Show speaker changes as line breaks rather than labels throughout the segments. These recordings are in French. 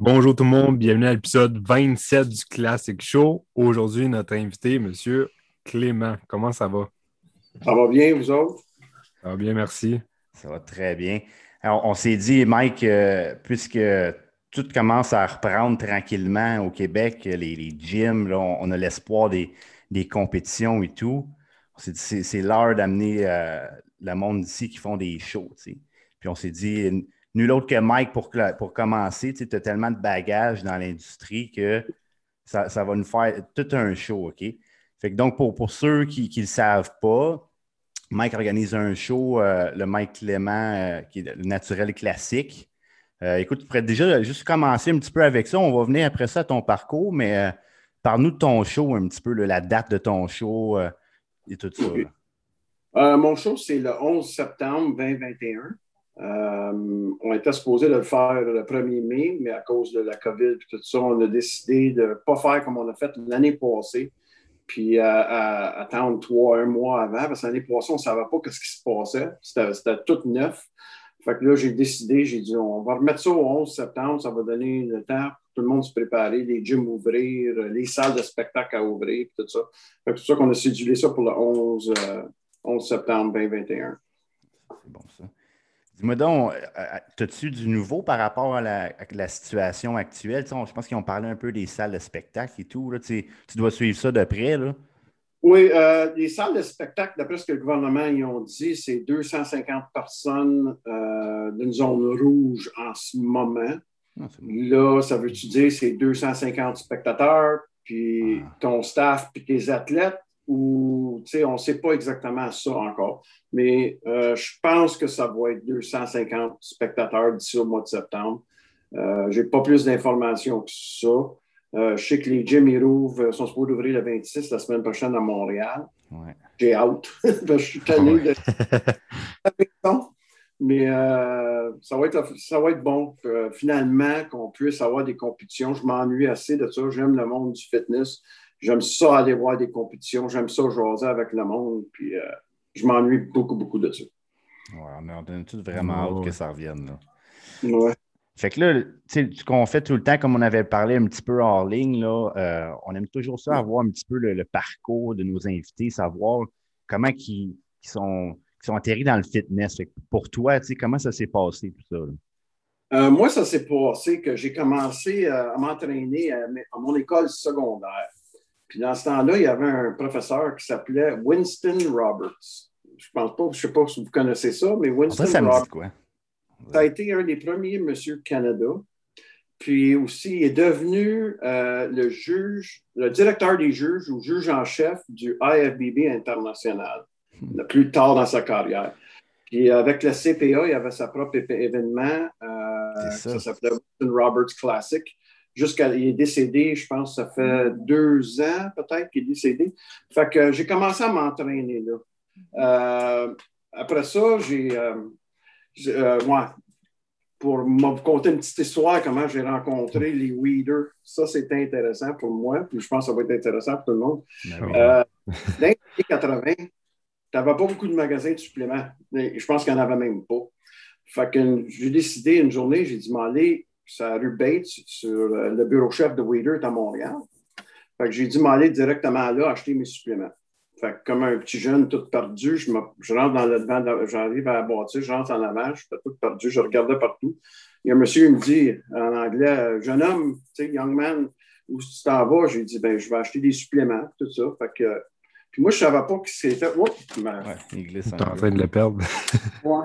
Bonjour tout le monde, bienvenue à l'épisode 27 du Classic Show. Aujourd'hui, notre invité, M. Clément. Comment ça va?
Ça va bien, vous autres?
Ça va bien, merci.
Ça va très bien. Alors, on s'est dit, Mike, euh, puisque tout commence à reprendre tranquillement au Québec, les, gyms, on, a l'espoir des, compétitions et tout. On s'est dit, c'est l'heure d'amener euh, le monde d'ici qui font des shows. Puis on s'est dit, nul autre que Mike pour, pour commencer. Tu as tellement de bagages dans l'industrie que ça, va nous faire tout un show, OK? Fait que donc, pour, ceux qui ne le savent pas, Mike organise un show, euh, le Mike Clément, euh, qui est le naturel classique. Euh, écoute, tu pourrais déjà juste commencer un petit peu avec ça. On va venir après ça à ton parcours, mais parle-nous de ton show un petit peu, la date de ton show et tout
ça. mon show, c'est le 11 septembre 2021. Euh, on était supposé le faire le 1er mai, mais à cause de la COVID et tout ça, on a décidé de ne pas faire comme on a fait l'année passée, puis à, attendre trois, un mois avant, parce que l'année passée, on ne savait pas ce qui se passait. C'était tout neuf. Fait que là, j'ai décidé, j'ai dit, on va remettre ça au 11 septembre, ça va donner le temps pour tout le monde se préparer, les gyms ouvrir, les salles de spectacle à ouvrir, tout ça. C'est pour ça qu'on a séduit ça pour le 11, 11 euh, septembre 2021.
C'est bon, ça. Dis-moi donc, euh, euh, as-tu du nouveau par rapport à la, situation actuelle? je pense qu'ils ont parlé un peu des salles de spectacle et tout. tu, dois suivre ça de près. Là.
Oui, euh, les salles de spectacle, d'après ce que le gouvernement y ont dit, c'est 250 personnes d'une zone rouge en ce moment. Ah, là, ça veut-tu dire c'est 250 spectateurs, puis ah. ton staff, puis tes athlètes? Ou on ne sait pas exactement ça encore. Mais euh, je pense que ça va être 250 spectateurs d'ici au mois de septembre. Euh, je n'ai pas plus d'informations que ça. Euh, je sais que les gyms ils sont supposés ouvrir le 26 la semaine prochaine à Montréal. J'ai hâte. je suis tanné de. Mais ça, va être, ça va être bon, finalement, qu'on puisse avoir des compétitions. Je m'ennuie assez de ça. J'aime le monde du fitness. J'aime ça aller voir des compétitions. J'aime ça jaser avec le monde. Puis euh, je m'ennuie beaucoup, beaucoup de ça.
Ouais, on a tout vraiment hâte que ça revienne. Là? Ouais. Fait que là, tu sais, ce qu'on fait tout le temps, comme on avait parlé un petit peu hors ligne, là, euh, on aime toujours ça, avoir un petit peu le, parcours de nos invités, savoir comment ils, sont, sont atterris dans le fitness. Fait que pour toi, tu sais, comment ça s'est passé tout ça?
Euh, moi, ça s'est passé que j'ai commencé à m'entraîner à, mon école secondaire. Puis dans ce temps-là, il y avait un professeur qui s'appelait Winston Roberts. Je pense pas, je sais pas si vous connaissez ça, mais Winston
ça,
Roberts.
quoi?
Ça a été un des premiers monsieur Canada. Puis aussi, il est devenu euh, le juge, le directeur des juges ou juge en chef du IFBB international, le plus tard dans sa carrière. Puis avec le CPA, il avait sa propre événement. Euh, ça, s'appelait Winston Roberts Classic jusqu'à il est décédé, je pense, ça fait deux ans peut-être qu'il est décédé. Fait que j'ai commencé à m'entraîner là. Euh, après ça, j'ai euh, euh, pour me conter une petite histoire, comment j'ai rencontré les weeders. Ça, c'était intéressant pour moi, puis je pense que ça va être intéressant pour tout le monde. Ben dans les années 80, tu n'avais pas beaucoup de magasins de suppléments. Je pense qu'il n'y en avait même pas. Fait que j'ai décidé une journée, j'ai dit, m'aller sur rue Bates, sur euh, le bureau chef de Wader à Montréal. Fait que j'ai dû m'aller directement là acheter mes suppléments. Fait que comme un petit jeune tout perdu, je, je rentre dans le devant, j'arrive à la bâtisse, je rentre en avant, je suis tout perdu, je regardais partout. Il y a un monsieur, il me dit en anglais, jeune homme, tu sais, young man, où tu t'en vas? J'ai dit, ben, je vais acheter des suppléments, tout ça. Fait que, puis moi, je ne savais pas que c'était. Oh,
ben, ouais, il glisse. en train de le perdre.
ouais.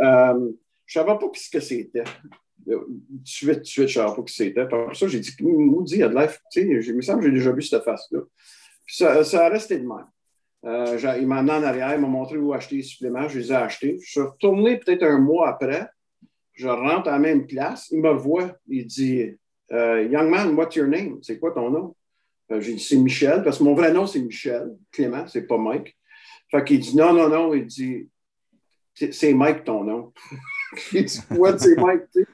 Euh, je ne savais pas ce que c'était de suite, je ne savais pas qui c'était. Pour ça, j'ai dit, il y a de l'air. Tu il me semble que j'ai déjà vu cette face-là. Ça, ça a resté de même. Euh, il m'a amené en arrière, il m'a montré où acheter les suppléments, je les ai achetés. Je suis retourné peut-être un mois après, je rentre à la même place, il me voit, il dit euh, Young man, what's your name? C'est quoi ton nom? Euh, j'ai dit c'est Michel, parce que mon vrai nom c'est Michel, Clément, c'est pas Mike. Fait qu'il dit non, non, non, il dit c'est Mike ton nom. C'est Mike, tu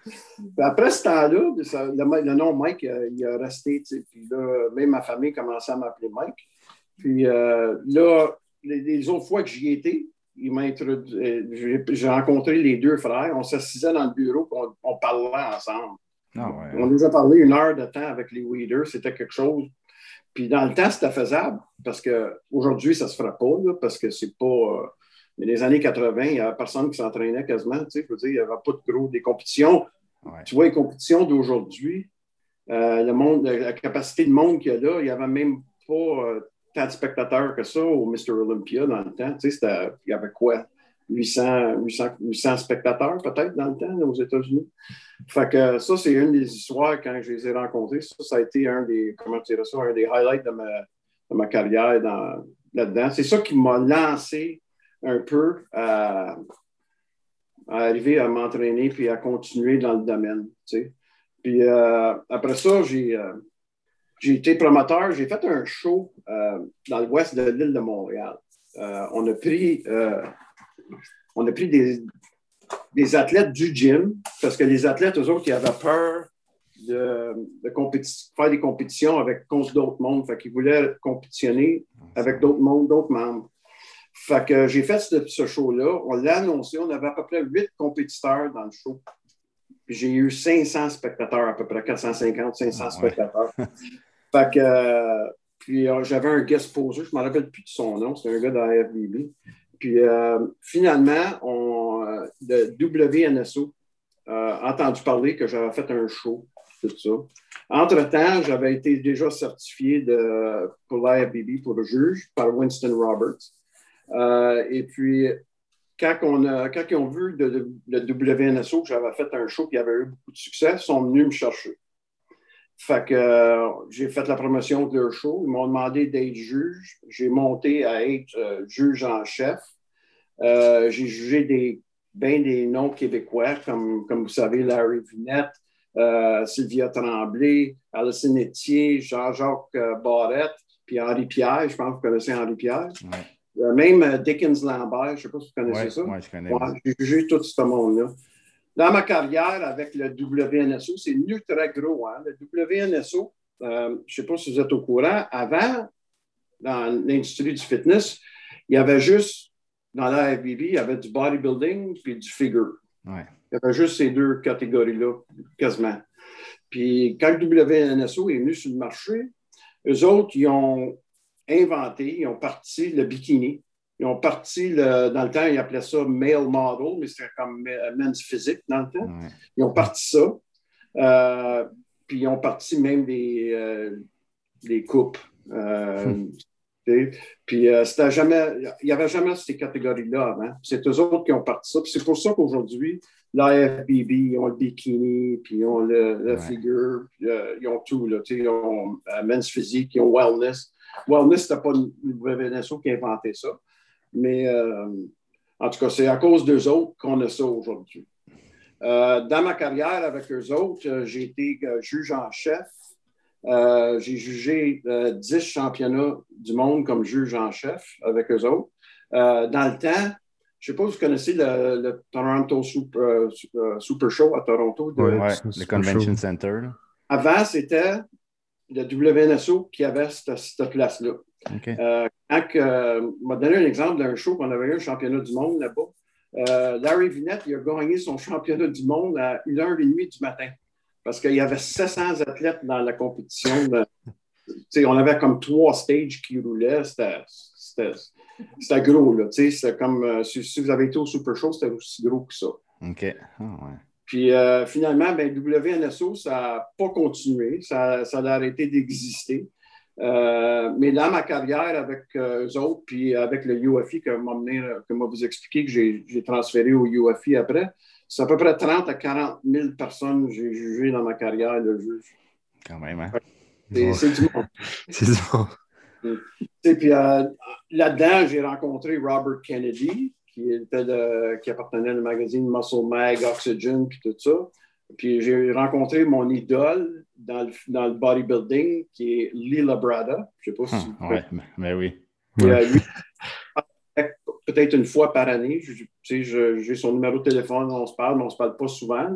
après ce temps-là, le, nom Mike, il a resté, Puis là, même ma famille commençait à m'appeler Mike. Puis euh, là, les, autres fois que j'y étais, euh, j'ai rencontré les deux frères. On s'assisait dans le bureau, on, on parlait ensemble.
Ah ouais.
On nous a parlé une heure de temps avec les weeders, c'était quelque chose. Puis dans le temps, c'était faisable parce qu'aujourd'hui, ça ne se fera pas, là, parce que c'est pas. euh, mais les années 80, il n'y avait personne qui s'entraînait quasiment. Tu sais, je veux dire, il n'y avait pas de gros. Des compétitions.
Ouais.
Tu vois, les compétitions d'aujourd'hui, euh, le monde, la capacité de monde qu'il y a là, il n'y avait même pas euh, tant de spectateurs que ça au Mr. Olympia dans le temps. Tu sais, il y avait quoi? 800, 800, 800 spectateurs peut-être dans le temps là, aux États-Unis. Fait que ça, c'est une des histoires quand je les ai rencontrés. Ça, ça a été un des, comment tu ça, un des highlights de ma, de ma carrière dans- là-dedans. C'est ça qui m'a lancé un peu à, arriver à m'entraîner puis à continuer dans le domaine. tu sais. Puis euh, après ça, j'ai euh, j'ai été promoteur. J'ai fait un show euh, dans l'ouest de l'île de Montréal. On a pris, on a pris des, des athlètes du gym parce que les athlètes, eux autres, ils avaient peur de, de faire des compétitions avec, contre d'autres mondes. Fait qu'ils voulaient compétitionner avec d'autres mondes, d'autres membres. Fait que j'ai fait ce, ce show-là. On l'a annoncé. On avait à peu près huit compétiteurs dans le show. J'ai eu 500 spectateurs, à peu près 450, 500
Ah ouais.
spectateurs. fait que, euh, puis euh, j'avais un guest poser, je ne me rappelle plus de son nom, c'était un gars de la FBB. Puis euh, finalement, on, euh, le WNSO a entendu parler que j'avais fait un show, tout ça. Entre-temps, j'avais été déjà certifié de, pour l'IFBB pour le juge par Winston Roberts. Euh, et puis, quand, a, quand ils ont vu le WNSO que j'avais fait un show qui avait eu beaucoup de succès, ils sont venus me chercher. Fait que euh, j'ai fait la promotion de leur show. Ils m'ont demandé d'être juge. J'ai monté à être euh, juge en chef. J'ai jugé des, bien des noms québécois, comme, comme vous savez, Larry Vinette, Sylvia Tremblay, Alison Etier, Jean-Jacques Barrette, puis Henri Pierre. Je pense que vous connaissez Henri Pierre. Euh, même euh, Dickens Lambert, je ne sais pas si vous connaissez
Ouais,
ça.
ouais, je connais.
Ouais, j'ai jugé tout ce monde-là. Dans ma carrière avec le WNSO, c'est nu très gros. Hein? Le WNSO, euh, je ne sais pas si vous êtes au courant, avant, dans l'industrie du fitness, il y avait juste, dans la FBB, il y avait du bodybuilding puis du figure.
Ouais.
Il y avait juste ces deux catégories-là, quasiment. Puis quand le WNSO est venu sur le marché, eux autres, ils ont inventé, ils ont parti le bikini. Ils ont parti, le- dans le temps, ils appelaient ça male model, mais c'était comme men's physique dans le temps.
Ouais.
Ils ont parti ça. Euh, puis ils ont parti même des, euh, des coupes. Euh, sais. Puis c'était jamais, il n'y avait jamais ces catégories-là avant. C'est eux autres qui ont parti ça. C'est pour ça qu'aujourd'hui, l'AFBB, ils ont le bikini, puis ils ont le,
Ouais.
figure, puis, ils ont tout. Là, ils ont men's physique, ils ont wellness. Wellness, c'était pas le WNSO qui a inventé ça. Mais euh, en tout cas, c'est à cause d'eux autres qu'on a ça aujourd'hui. Euh, dans ma carrière avec eux autres, euh, j'ai été juge en chef. Euh, j'ai jugé euh, 10 championnats du monde comme juge en chef avec eux autres. Dans le temps, je ne sais pas si vous connaissez le, le Toronto Super, Show à Toronto. de-
Ouais.
Ouais,
c'est
le Convention. Center.
Avant, c'était le WNSO qui avait cette, cette place-là.
OK.
Euh, euh, m'a donné un exemple d'un show qu'on avait eu un championnat du monde là-bas. Euh, Larry Vinette, il a gagné son championnat du monde à 1h30 du matin parce qu'il y avait 700 athlètes dans la compétition. de- sais, on avait comme trois stages qui roulaient. C'était, gros. Là, comme euh, si, si vous avez été au Super Show, c'était aussi gros que ça.
OK. Ah, ouais.
Puis euh, finalement, ben, WNSO, ça n'a pas continué, ça, ça a arrêté d'exister. Euh, mais dans ma carrière avec euh, eux autres, puis avec le UFI que m'a mené, que m'a vous expliqué que j'ai transféré au UFI après, c'est à peu près 30 à 40 000 personnes que j'ai jugées dans ma carrière de juge.
Quand même, hein?
C'est du monde.
C'est.
Tu sais, Puis là-dedans, j'ai rencontré Robert Kennedy, qui, était de- qui appartenait au magazine Muscle Mag, Oxygen, puis tout ça. Puis j'ai rencontré mon idole dans le, dans le bodybuilding, qui est Lila Brada. Je ne sais pas si
Hum, ouais, mais- mais oui.
euh, peut-être une fois par année. J'ai son numéro de téléphone, on se parle, mais on ne se parle pas souvent.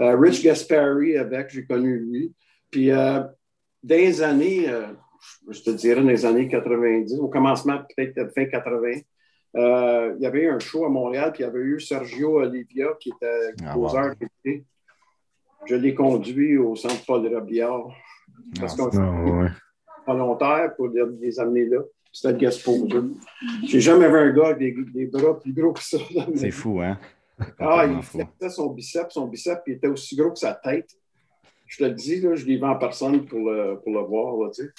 Euh, Rich Gaspari, avec, j'ai connu lui. Puis, euh, dans les années, euh, je te dirais, dans les années 90, au commencement, peut-être fin 80, euh, il y avait eu un show à Montréal, puis il y avait eu Sergio Olivia, qui était
Ah,
poseur.
wow.
télé. je l'ai conduit au centre Paul Robillard. Parce qu'on
Ah, ouais.
volontaire pour les, les amener là. C'était le guest poser. J'ai jamais vu un gars avec des, des bras plus gros que ça.
C'est fou, hein?
Ah, il flexait son biceps. Son biceps il était aussi gros que sa tête. Je te le dis, là, je l'ai vu en personne pour le, pour le voir. Là, tu sais.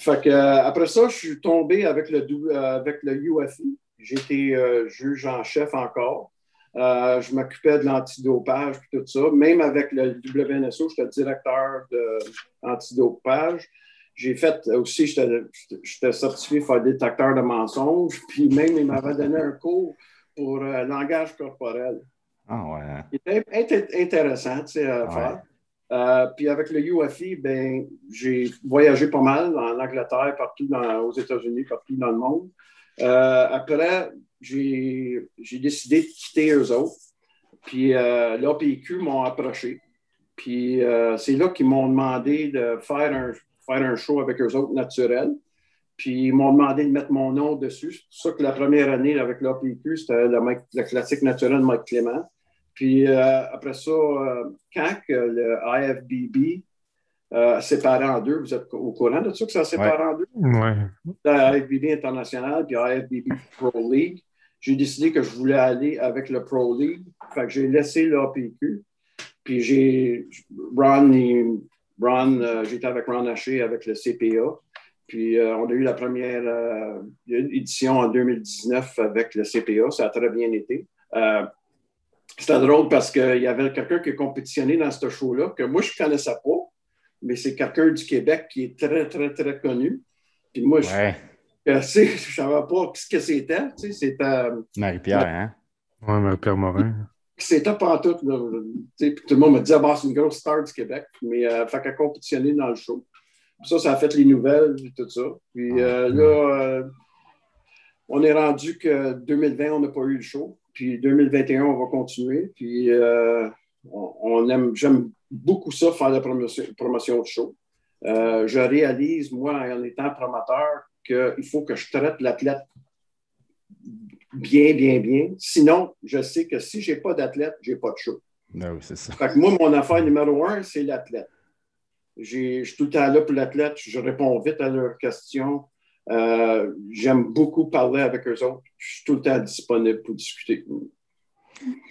Fait que, euh, après ça, je suis tombé avec le, euh, avec le UFI. J'étais euh, juge en chef encore. Euh, je m'occupais de l'antidopage et tout ça. Même avec le WNSO, j'étais directeur de l'antidopage. J'ai fait aussi, j'étais certifié faire détecteur de mensonges. Puis même, il m'avait donné un cours pour euh, langage corporel.
Ah ouais. hein?
Il était int- intéressant tu sais, à
Ouais.
faire. Euh, puis avec le UFI, ben, j'ai voyagé pas mal en Angleterre, partout dans- aux États-Unis, partout dans le monde. Euh, après, j'ai décidé de quitter eux autres. Puis euh, l'APQ m'ont approché. Puis euh, c'est là qu'ils m'ont demandé de faire un, faire un show avec eux autres naturel. Puis ils m'ont demandé de mettre mon nom dessus. C'est pour ça que la première année avec l'APQ, c'était le, classique naturel de Mike Clément. Puis euh, après ça, quand le IFBB euh, séparé en deux, vous êtes au courant de ça que ça a séparé en deux?
Ouais.
La IFBB international puis IFBB Pro League. J'ai décidé que je voulais aller avec le Pro League. Fait que j'ai laissé l'APQ. Puis j'ai Ron, il- Ron euh, j'étais avec Ron Haché avec le CPA. Puis euh, on a eu la première euh, édition en 2019 avec le CPA. Ça a très bien été. C'était drôle parce qu'il y avait quelqu'un qui a compétitionné dans ce show-là que moi, je ne connaissais pas, mais c'est quelqu'un du Québec qui est très, très, très connu. Puis moi, je
Ouais.
ne savais pas ce que c'était. tu sais, C'était euh,
Marie-Pierre, hein?
Ouais, Marie-Pierre Morin.
c'était pas tout. Là, tu sais, puis tout le monde me disait, bah, c'est une grosse star du Québec. Mais euh, fait qu'elle compétitionné dans le show. Puis ça, ça a fait les nouvelles et tout ça. Puis euh, là, euh, on est rendu que 2020, on n'a pas eu le show. Puis 2021, on va continuer. Puis euh, on, on aime, j'aime beaucoup ça, faire la promotion, promotion de show. Euh, je réalise, moi, en étant promoteur, qu'il faut que je traite l'athlète bien, bien, bien. Sinon, je sais que si je n'ai pas d'athlète, je n'ai pas de show.
Ben oui, c'est ça.
Fait que moi, mon affaire numéro un, c'est l'athlète. Je suis tout le temps là pour l'athlète. Je réponds vite à leurs questions. Euh, J'aime beaucoup parler avec eux autres. Je suis tout le temps disponible pour discuter.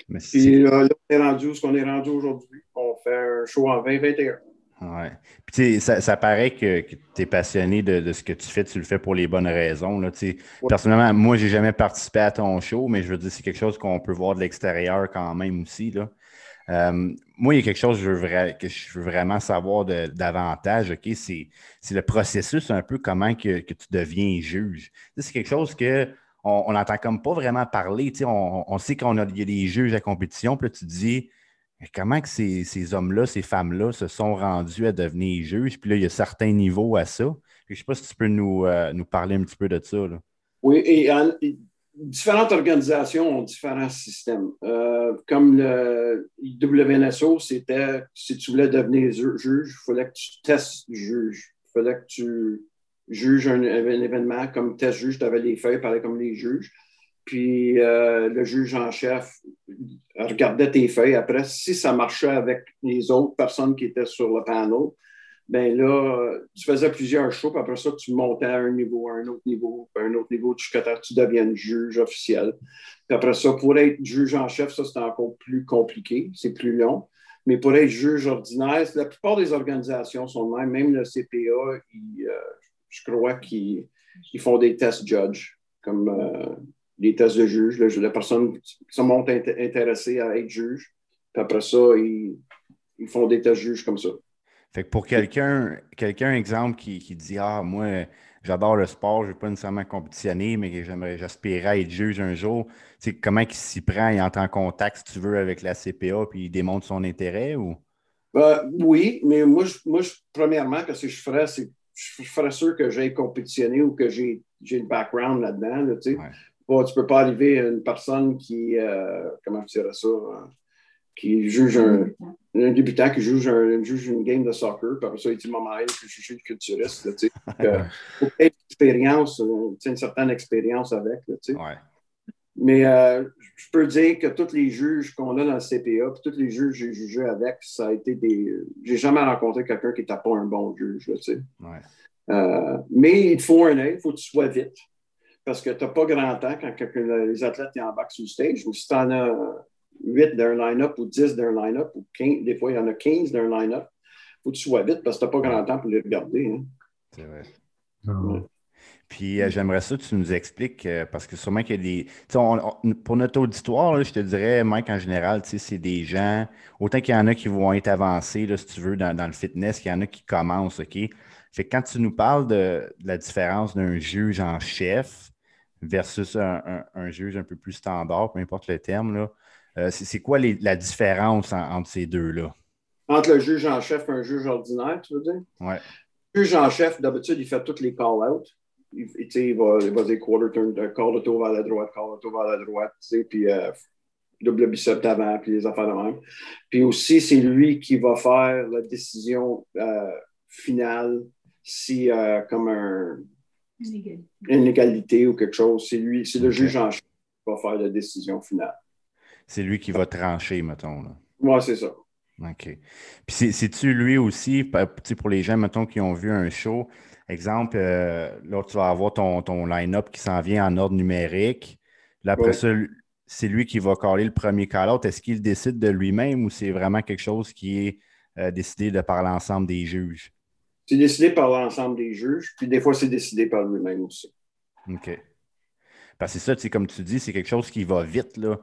Mais
Puis euh, là, on est rendu ce qu'on est rendu aujourd'hui. On fait un show en 2021.
Ouais. Puis, ça, ça paraît que, tu es passionné de, de ce que tu fais, tu le fais pour les bonnes raisons. Là.
Ouais.
Personnellement, moi, j'ai jamais participé à ton show, mais je veux dire, c'est quelque chose qu'on peut voir de l'extérieur quand même aussi. Là. Euh, moi, il y a quelque chose que je veux, vra- que je veux vraiment savoir de- davantage, OK? C'est, c'est le processus un peu comment que, que tu deviens juge. C'est quelque chose que on n'entend comme pas vraiment parler. On, on sait qu'on a, y a des juges à compétition, puis là, tu te dis comment que ces, ces hommes-là, ces femmes-là se sont rendus à devenir juges? Puis là, il y a certains niveaux à ça. Je ne sais pas si tu peux nous, euh, nous parler un petit peu de ça.
Oui, et, et différentes organisations ont différents systèmes. Euh, comme le WNSO, c'était si tu voulais devenir ju- juge, il fallait que tu testes juge. Il fallait que tu juges un, événement comme test juge, tu avais les feuilles, pareil comme les juges. Puis euh, le juge en chef regardait tes feuilles. Après, si ça marchait avec les autres personnes qui étaient sur le panel, ben là, tu faisais plusieurs shows, puis après ça, tu montais à un niveau, à un autre niveau, à un autre niveau, jusqu'à temps que tu deviennes juge officiel. Puis après ça, pour être juge en chef, ça, c'est encore plus compliqué, c'est plus long. Mais pour être juge ordinaire, la plupart des organisations sont de même, même le CPA, ils, euh, je crois qu'ils ils font des tests judge, comme euh, des tests de juge. Là, la personne se montre int- intéressée à être juge, puis après ça, ils, ils font des tests juges comme ça.
Fait que pour quelqu'un, quelqu'un exemple, qui, qui dit Ah, moi, j'adore le sport, je ne veux pas nécessairement compétitionner, mais j'aimerais, j'aspirais à être juge un jour, tu sais, comment il s'y prend, il entre en contact, si tu veux, avec la CPA, puis il démontre son intérêt ou?
Euh, oui, mais moi, je, moi je- premièrement, qu'est-ce que je ferais, c'est je, je ferais sûr que j'ai compétitionné ou que j'ai j'ai le background là-dedans. Là, tu.
Ouais.
Bon, tu ne peux pas arriver à une personne qui, euh, comment je dirais ça, hein, qui juge un, un débutant qui juge, un, juge une game de soccer, puis après ça, il dit Maman, elle, puis je suis culturiste. Euh, faut une euh, une certaine expérience avec. Là.
Ouais.
Mais euh, je peux dire que tous les juges qu'on a dans le CPA, puis tous les juges que j'ai jugés avec, ça a été des. J'ai jamais rencontré quelqu'un qui n'était pas un bon juge, tu sais.
Ouais.
Euh, mais il te faut un œil, il faut que tu sois vite. Parce que tu n'as pas grand temps quand les athlètes embarquent sur le stage. Ou si tu en as 8 d'un line-up ou 10 d'un line-up, ou 15, des fois il y en a 15 d'un line-up, il faut que tu sois vite parce que tu n'as pas grand temps pour les regarder. Hein.
C'est vrai. Puis euh, j'aimerais ça que tu nous expliques, euh, parce que sûrement qu'il y a des. on- on- pour notre auditoire, là, je te dirais, Mike, en général, c'est des gens, autant qu'il y en a qui vont être avancés, là, si tu veux, dans, dans le fitness, qu'il y en a qui commencent, OK? Fait que quand tu nous parles de, de la différence d'un juge en chef versus un, un- un juge un peu plus standard, peu importe le terme, là, euh, c'est quoi les- la différence en- entre ces deux-là?
Entre le juge en chef et un juge ordinaire, tu veux dire?
Ouais.
Le juge en chef, d'habitude, il fait tous les call-outs. Il, va, il va dire quarter turn, euh, call le tour vers la droite, call le tour vers la droite, tu sais, puis euh, double bicep d'avant, puis les affaires de même. Puis aussi, c'est lui qui va faire la décision euh, finale si, euh, comme un, une égalité ou quelque chose, c'est lui, c'est le juge en chef qui va faire la décision finale.
C'est lui qui va trancher, mettons. Là.
Moi, c'est ça.
OK. Puis c'est- c'est-tu lui aussi, pour les gens, mettons, qui ont vu un show, exemple, euh, là, tu vas avoir ton, ton line-up qui s'en vient en ordre numérique. Là, après
Ouais.
ça, c'est lui qui va caler le premier call-out. Est-ce qu'il décide de lui-même ou c'est vraiment quelque chose qui est euh, décidé de par l'ensemble des juges?
C'est décidé par l'ensemble des juges, puis des fois, c'est décidé par lui-même aussi.
OK. Parce que c'est ça, tu sais, comme tu dis, c'est quelque chose qui va vite, là.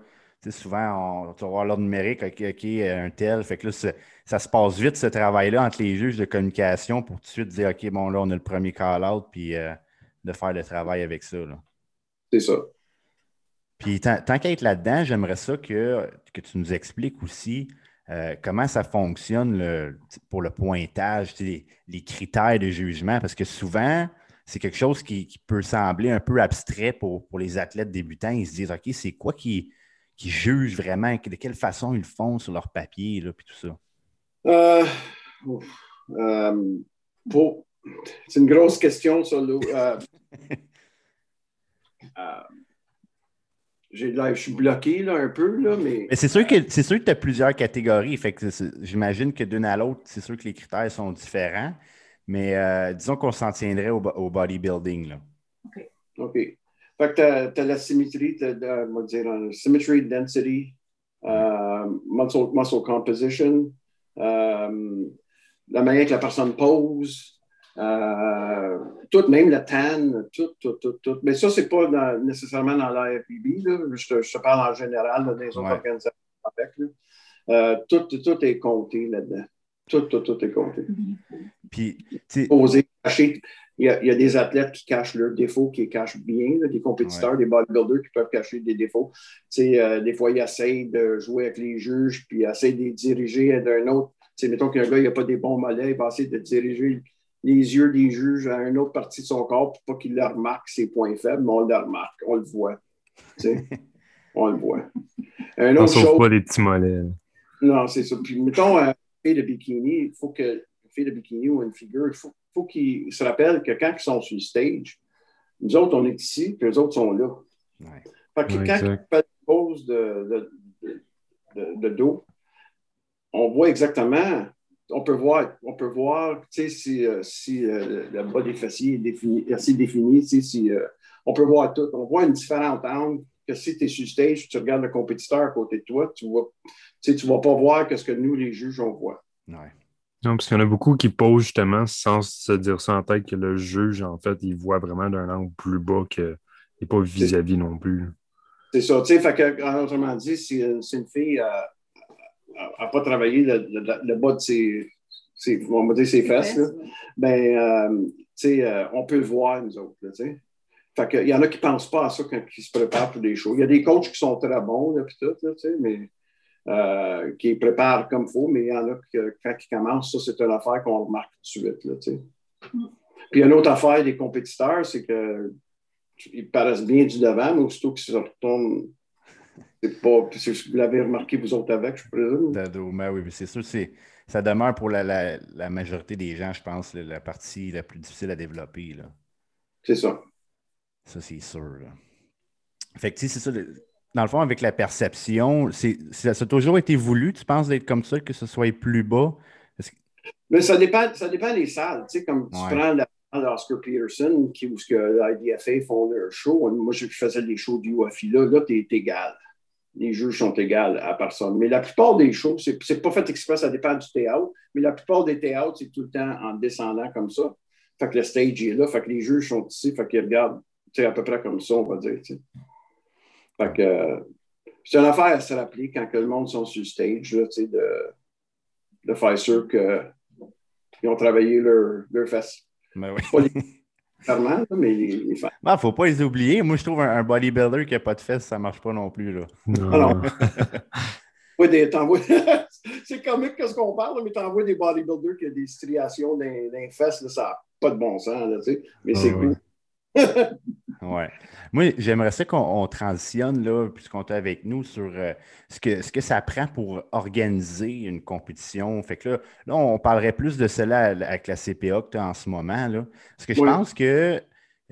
Souvent, on, tu vas voir l'ordre numérique, OK, OK, un tel. Fait que là, ça se passe vite, ce travail-là, entre les juges de communication pour tout de suite dire, OK, bon, là, on a le premier call-out, puis euh, de faire le travail avec ça.
C'est ça.
Puis tant, tant qu'à être là-dedans, j'aimerais ça que, que tu nous expliques aussi euh, comment ça fonctionne le- pour le pointage, les, les critères de jugement, parce que souvent, c'est quelque chose qui, qui peut sembler un peu abstrait pour, pour les athlètes débutants. Ils se disent, OK, c'est quoi qui, qui jugent vraiment, de quelle façon ils le font sur leur papier, là, puis tout ça?
Euh, ouf. Euh, pour- c'est une grosse question, ça. Lou. Euh, euh, je suis bloqué là, un peu, là, mais
Mais c'est sûr que c'est sûr que tu as plusieurs catégories. Fait que j'imagine que d'une à l'autre, c'est sûr que les critères sont différents. Mais euh, disons qu'on s'en tiendrait au, au bodybuilding. Là.
OK. Fait que tu as, la symétrie, tu as, dire, euh, symmetry, density, euh, muscle, muscle composition, euh, la manière que la personne pose, euh, tout, même la tan, tout, tout, tout, tout. Mais ça, c'est pas dans- nécessairement dans l'AFBB, là. Je, te- je te parle en général là, des autres
Ouais.
organisations avec. Là. Euh, tout, tout est compté là-dedans. Tout, tout, tout est compté.
Puis,
Poser, cacher. Il y, a, il y a des athlètes qui cachent leurs défauts, qui les cachent bien, là, des compétiteurs, des bodybuilders qui peuvent cacher des défauts. Tu sais, euh, des fois, ils essayent de jouer avec les juges, puis ils essayent de les diriger d'un autre. Tu sais, mettons qu'un gars, il n'a pas des bons mollets, il va essayer de diriger les yeux des juges à une autre partie de son corps pour pas qu'il le remarque ses points faibles, mais on le remarque, on le voit. On le voit. Un
On
autre
sauve
chose,
pas les petits mollets.
non, c'est ça. Puis, mettons, un fille de bikini, il faut que, une fille de bikini ou une figure, il faut, faut qu'ils se rappellent que quand ils sont sur le stage, nous autres, on est ici, puis eux autres sont là.
ouais.
Fait que
Ouais,
quand ils font une pose de, de, de- de- de dos, on voit exactement, on peut voir, on peut voir tu sais, si, euh, si euh, le bas des fessiers est défini, assez défini, si, euh, on peut voir tout. On voit une différente angle que si tu es sur le stage, tu regardes le compétiteur à côté de toi, tu vois, tu ne vas pas voir ce que nous, les juges, on voit.
ouais.
Non, parce qu'il y en a beaucoup qui posent justement sans se dire ça en tête que le juge, en fait, il voit vraiment d'un angle plus bas qu'il n'est pas vis-à-vis non plus.
C'est ça. Tu sais, fait que, autrement dit, si, euh, si une fille n'a pas travaillé le, le- le bas de ses, ses- on va dire ses fesses, là, ben, euh, tu sais, euh, on peut le voir, nous autres, là, tu sais. Fait que, il y en a qui ne pensent pas à ça quand ils se préparent pour des shows. Il y a des coachs qui sont très bons, là, puis tout, là, tu sais, mais euh, qui préparent comme il faut, mais il y en a qui, quand ils commencent, ça, c'est une affaire qu'on remarque tout de suite, là, sais. Puis, une autre affaire des compétiteurs, c'est que ils paraissent bien du devant, mais aussitôt qu'ils se retournent, c'est pas. puis c'est- Vous l'avez remarqué, vous autres avec, je présume.
D'ado, mais oui, mais c'est sûr, c'est, ça demeure pour la, la- la majorité des gens, je pense, la, la partie la plus difficile à développer. Là.
C'est ça.
Ça, c'est sûr. là. Fait que, c'est ça. Dans le fond, avec la perception, c'est, ça, a toujours été voulu, tu penses, d'être comme ça, que ce soit plus bas?
Mais ça dépend, ça dépend des salles. Tu sais, comme tu prends la d'Oscar Peterson, qui, où l'IDFA font leur show. Moi, je faisais des shows du UFI là. Là, tu es égal. Les juges sont égaux à personne. Mais la plupart des shows, c'est, c'est pas fait exprès, ça dépend du théâtre. Mais la plupart des théâtres, c'est tout le temps en descendant comme ça. Fait que le stage est là, fait que les juges sont ici, fait qu'ils regardent à peu près comme ça, on va dire. Fait que c'est une affaire à se rappeler quand que le monde sont sur le stage, là, de, de faire sûr qu'ils ont travaillé leur, leur face.
Ben oui.
Mais les,
les femmes. Il ne faut pas les oublier. Moi, je trouve un, bodybuilder qui n'a pas de fesses, ça ne marche pas non plus. Là.
Non. c'est comique ce qu'on parle, mais tu envoies des bodybuilders qui ont des striations les fesses, ça n'a pas de bon sens. Là, mais c'est ah cool.
Ouais. Moi, j'aimerais ça qu'on transitionne, là, puisqu'on est avec nous, sur euh, ce, que, ce que ça prend pour organiser une compétition. Fait que là, là on parlerait plus de cela avec la CPA que tu as en ce moment. Là, parce que je pense que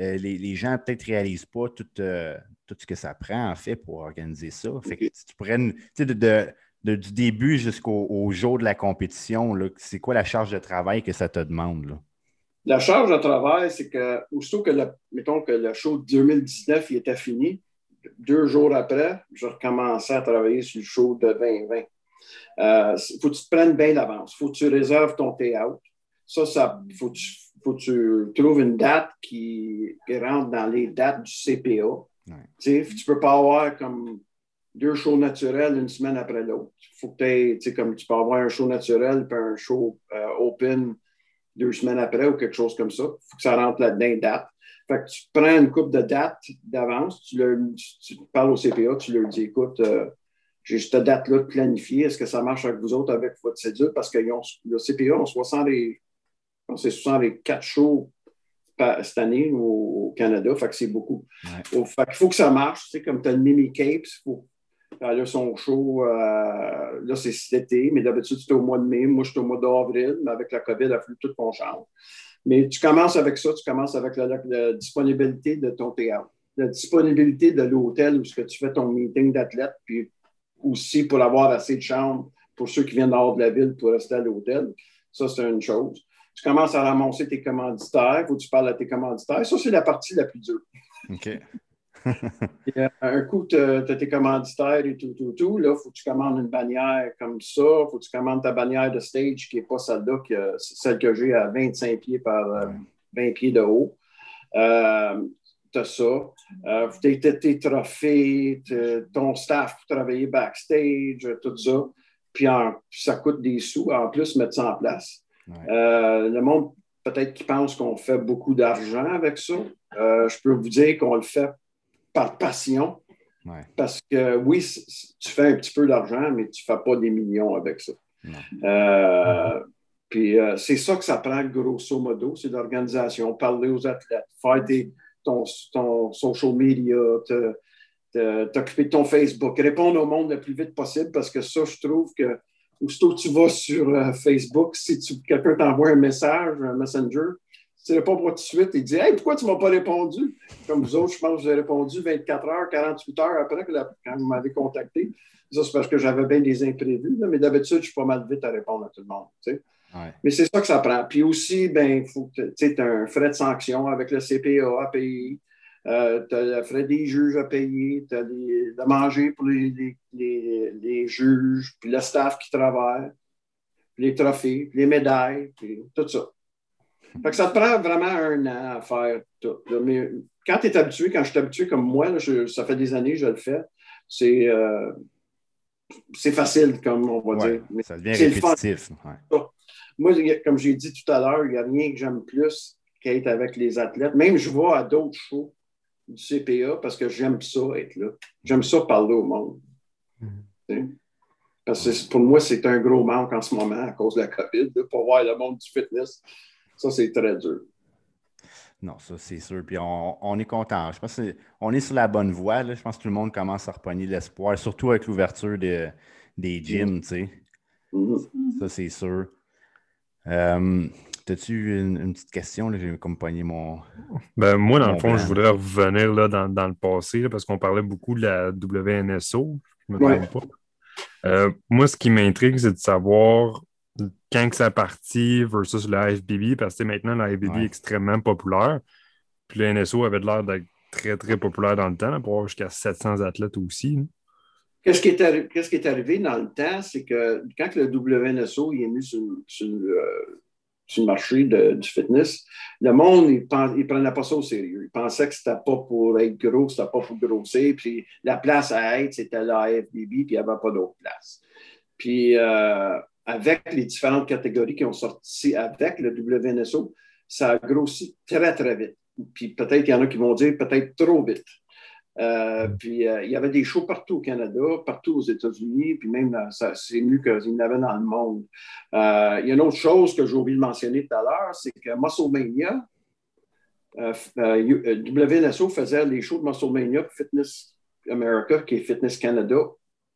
euh, les, gens peut-être ne réalisent pas tout, euh, tout ce que ça prend, en fait, pour organiser ça. Fait que tu pourrais, de, du début jusqu'au jour de la compétition, c'est quoi la charge de travail que ça te demande? Là?
La charge de travail, c'est que, aussitôt que, le, mettons que le show de 2019 il était fini, deux jours après, je recommençais à travailler sur le show de 2020. Il euh, faut que tu te prennes bien d'avance. Il faut que tu réserves ton théâtre. Ça, ça faut, faut que tu trouves une date qui, rentre dans les dates du CPA. Tu ne peux pas avoir comme deux shows naturels une semaine après l'autre. Il faut que tu comme tu peux avoir un show naturel puis un show euh, open deux semaines après ou quelque chose comme ça. Il faut que ça rentre là-dedans, date. Fait que tu prends une coupe de dates d'avance, tu, parles au CPA, tu leur dis écoute, euh, j'ai cette date-là planifiée, est-ce que ça marche avec vous autres avec votre cédule? Parce que le CPA ont 60 c'est 64 shows cette année au, Canada, fait que c'est beaucoup. il faut que ça marche, tu sais, comme tu as le Mimi Capes, il faut Là, son show, euh, là, c'est cet été, mais d'habitude, c'était au mois de mai. Moi, je suis au mois d'avril, mais avec la COVID, il a fallu tout qu'on change. Mais tu commences avec ça, tu commences avec la, disponibilité de ton théâtre, la disponibilité de l'hôtel où que tu fais ton meeting d'athlète, puis aussi pour avoir assez de chambres pour ceux qui viennent dehors de la ville pour rester à l'hôtel. Ça, c'est une chose. Tu commences à ramasser tes commanditaires, faut que tu parles à tes commanditaires. Ça, c'est la partie la plus dure.
OK.
Euh, un coup, tu as, tes commanditaires et tout, tout, tout. Là, il faut que tu commandes une bannière comme ça. Il faut que tu commandes ta bannière de stage qui n'est pas celle-là, celle que j'ai à 25 pieds par 20 euh, pieds de haut. Euh, tu as ça. Euh, tes, tes, trophées, ton staff pour travailler backstage, tout ça. Puis ça coûte des sous. En plus, mettre ça en place. le monde, peut-être qui pense qu'on fait beaucoup d'argent avec ça. je peux vous dire qu'on le fait par passion. Parce que oui, tu fais un petit peu d'argent, mais tu ne fais pas des millions avec ça. Euh, puis euh, c'est ça que ça prend grosso modo, c'est l'organisation, parler aux athlètes, faire ton, ton, social media, t'occuper de ton Facebook, répondre au monde le plus vite possible parce que ça, je trouve que aussitôt que tu vas sur euh, Facebook, si quelqu'un t'envoie un message, un messenger, tu réponds pas tout de suite, il dit Hey, pourquoi tu ne m'as pas répondu? Comme vous autres, je pense que vous avez répondu 24 heures, 48 heures après que quand vous m'avez contacté. Ça, c'est parce que j'avais bien des imprévus, mais d'habitude, je suis pas mal vite à répondre à tout le monde. Mais c'est ça que ça prend. Puis aussi, ben, tu as un frais de sanction avec le CPA à payer. Euh, tu as le frais des juges à payer, tu as de manger pour les, les, les, juges, puis le staff qui travaille, puis les trophées, puis les médailles, puis tout ça. Fait que ça te prend vraiment un an à faire tout. Mais quand tu es habitué, quand je suis habitué comme moi, ça fait des années que je le fais, c'est euh, facile, comme on va dire.
ça devient répétitif.
Moi, comme j'ai dit tout à l'heure, il n'y a rien que j'aime plus qu'être avec les athlètes. Même je vais à d'autres shows du CPA parce que j'aime ça être là. J'aime ça parler au monde. Mm-hmm. Parce que pour moi, c'est un gros manque en ce moment à cause de la COVID, pour voir le monde du fitness. Ça, c'est très dur.
Non, ça, c'est sûr. Puis on, est content. Je pense qu'on est sur la bonne voie. Je pense que tout le monde commence à repogner l'espoir, surtout avec l'ouverture de, des gyms, tu sais. Mm-hmm. Ça, c'est sûr. Euh, T'as-tu une, une, petite question? J'ai accompagné mon.
Ben, moi, dans le fond, je voudrais revenir là, dans, dans le passé parce qu'on parlait beaucoup de la WNSO. Je me trompe pas. Euh, moi, ce qui m'intrigue, c'est de savoir quand que ça partit versus la FBB, parce que maintenant, la FBB est extrêmement populaire. Puis le NSO avait l'air d'être très, très populaire dans le temps, pour avoir jusqu'à 700 athlètes aussi.
Qu'est-ce qui, est qui, est arrivé dans le temps, c'est que quand le WNSO est mis sur, sur, euh, sur le marché du fitness, le monde, il ne prenait pas ça au sérieux. Il pensait que c'était pas pour être gros, c'était pas pour grossir. Puis la place à être, c'était l'AFBB, puis il n'y avait pas d'autre place. Puis euh, avec les différentes catégories qui ont sorti avec le WNSO, ça a grossi très, très vite. Puis peut-être qu'il y en a qui vont dire peut-être trop vite. Euh, puis euh, il y avait des shows partout au Canada, partout aux États-Unis, puis même c'est mieux qu'il y en avait dans le monde. Euh, il y a une autre chose que j'ai oublié de mentionner tout à l'heure, c'est que Musclemania, WNSO faisait les shows de Musclemania Fitness America, qui est Fitness Canada,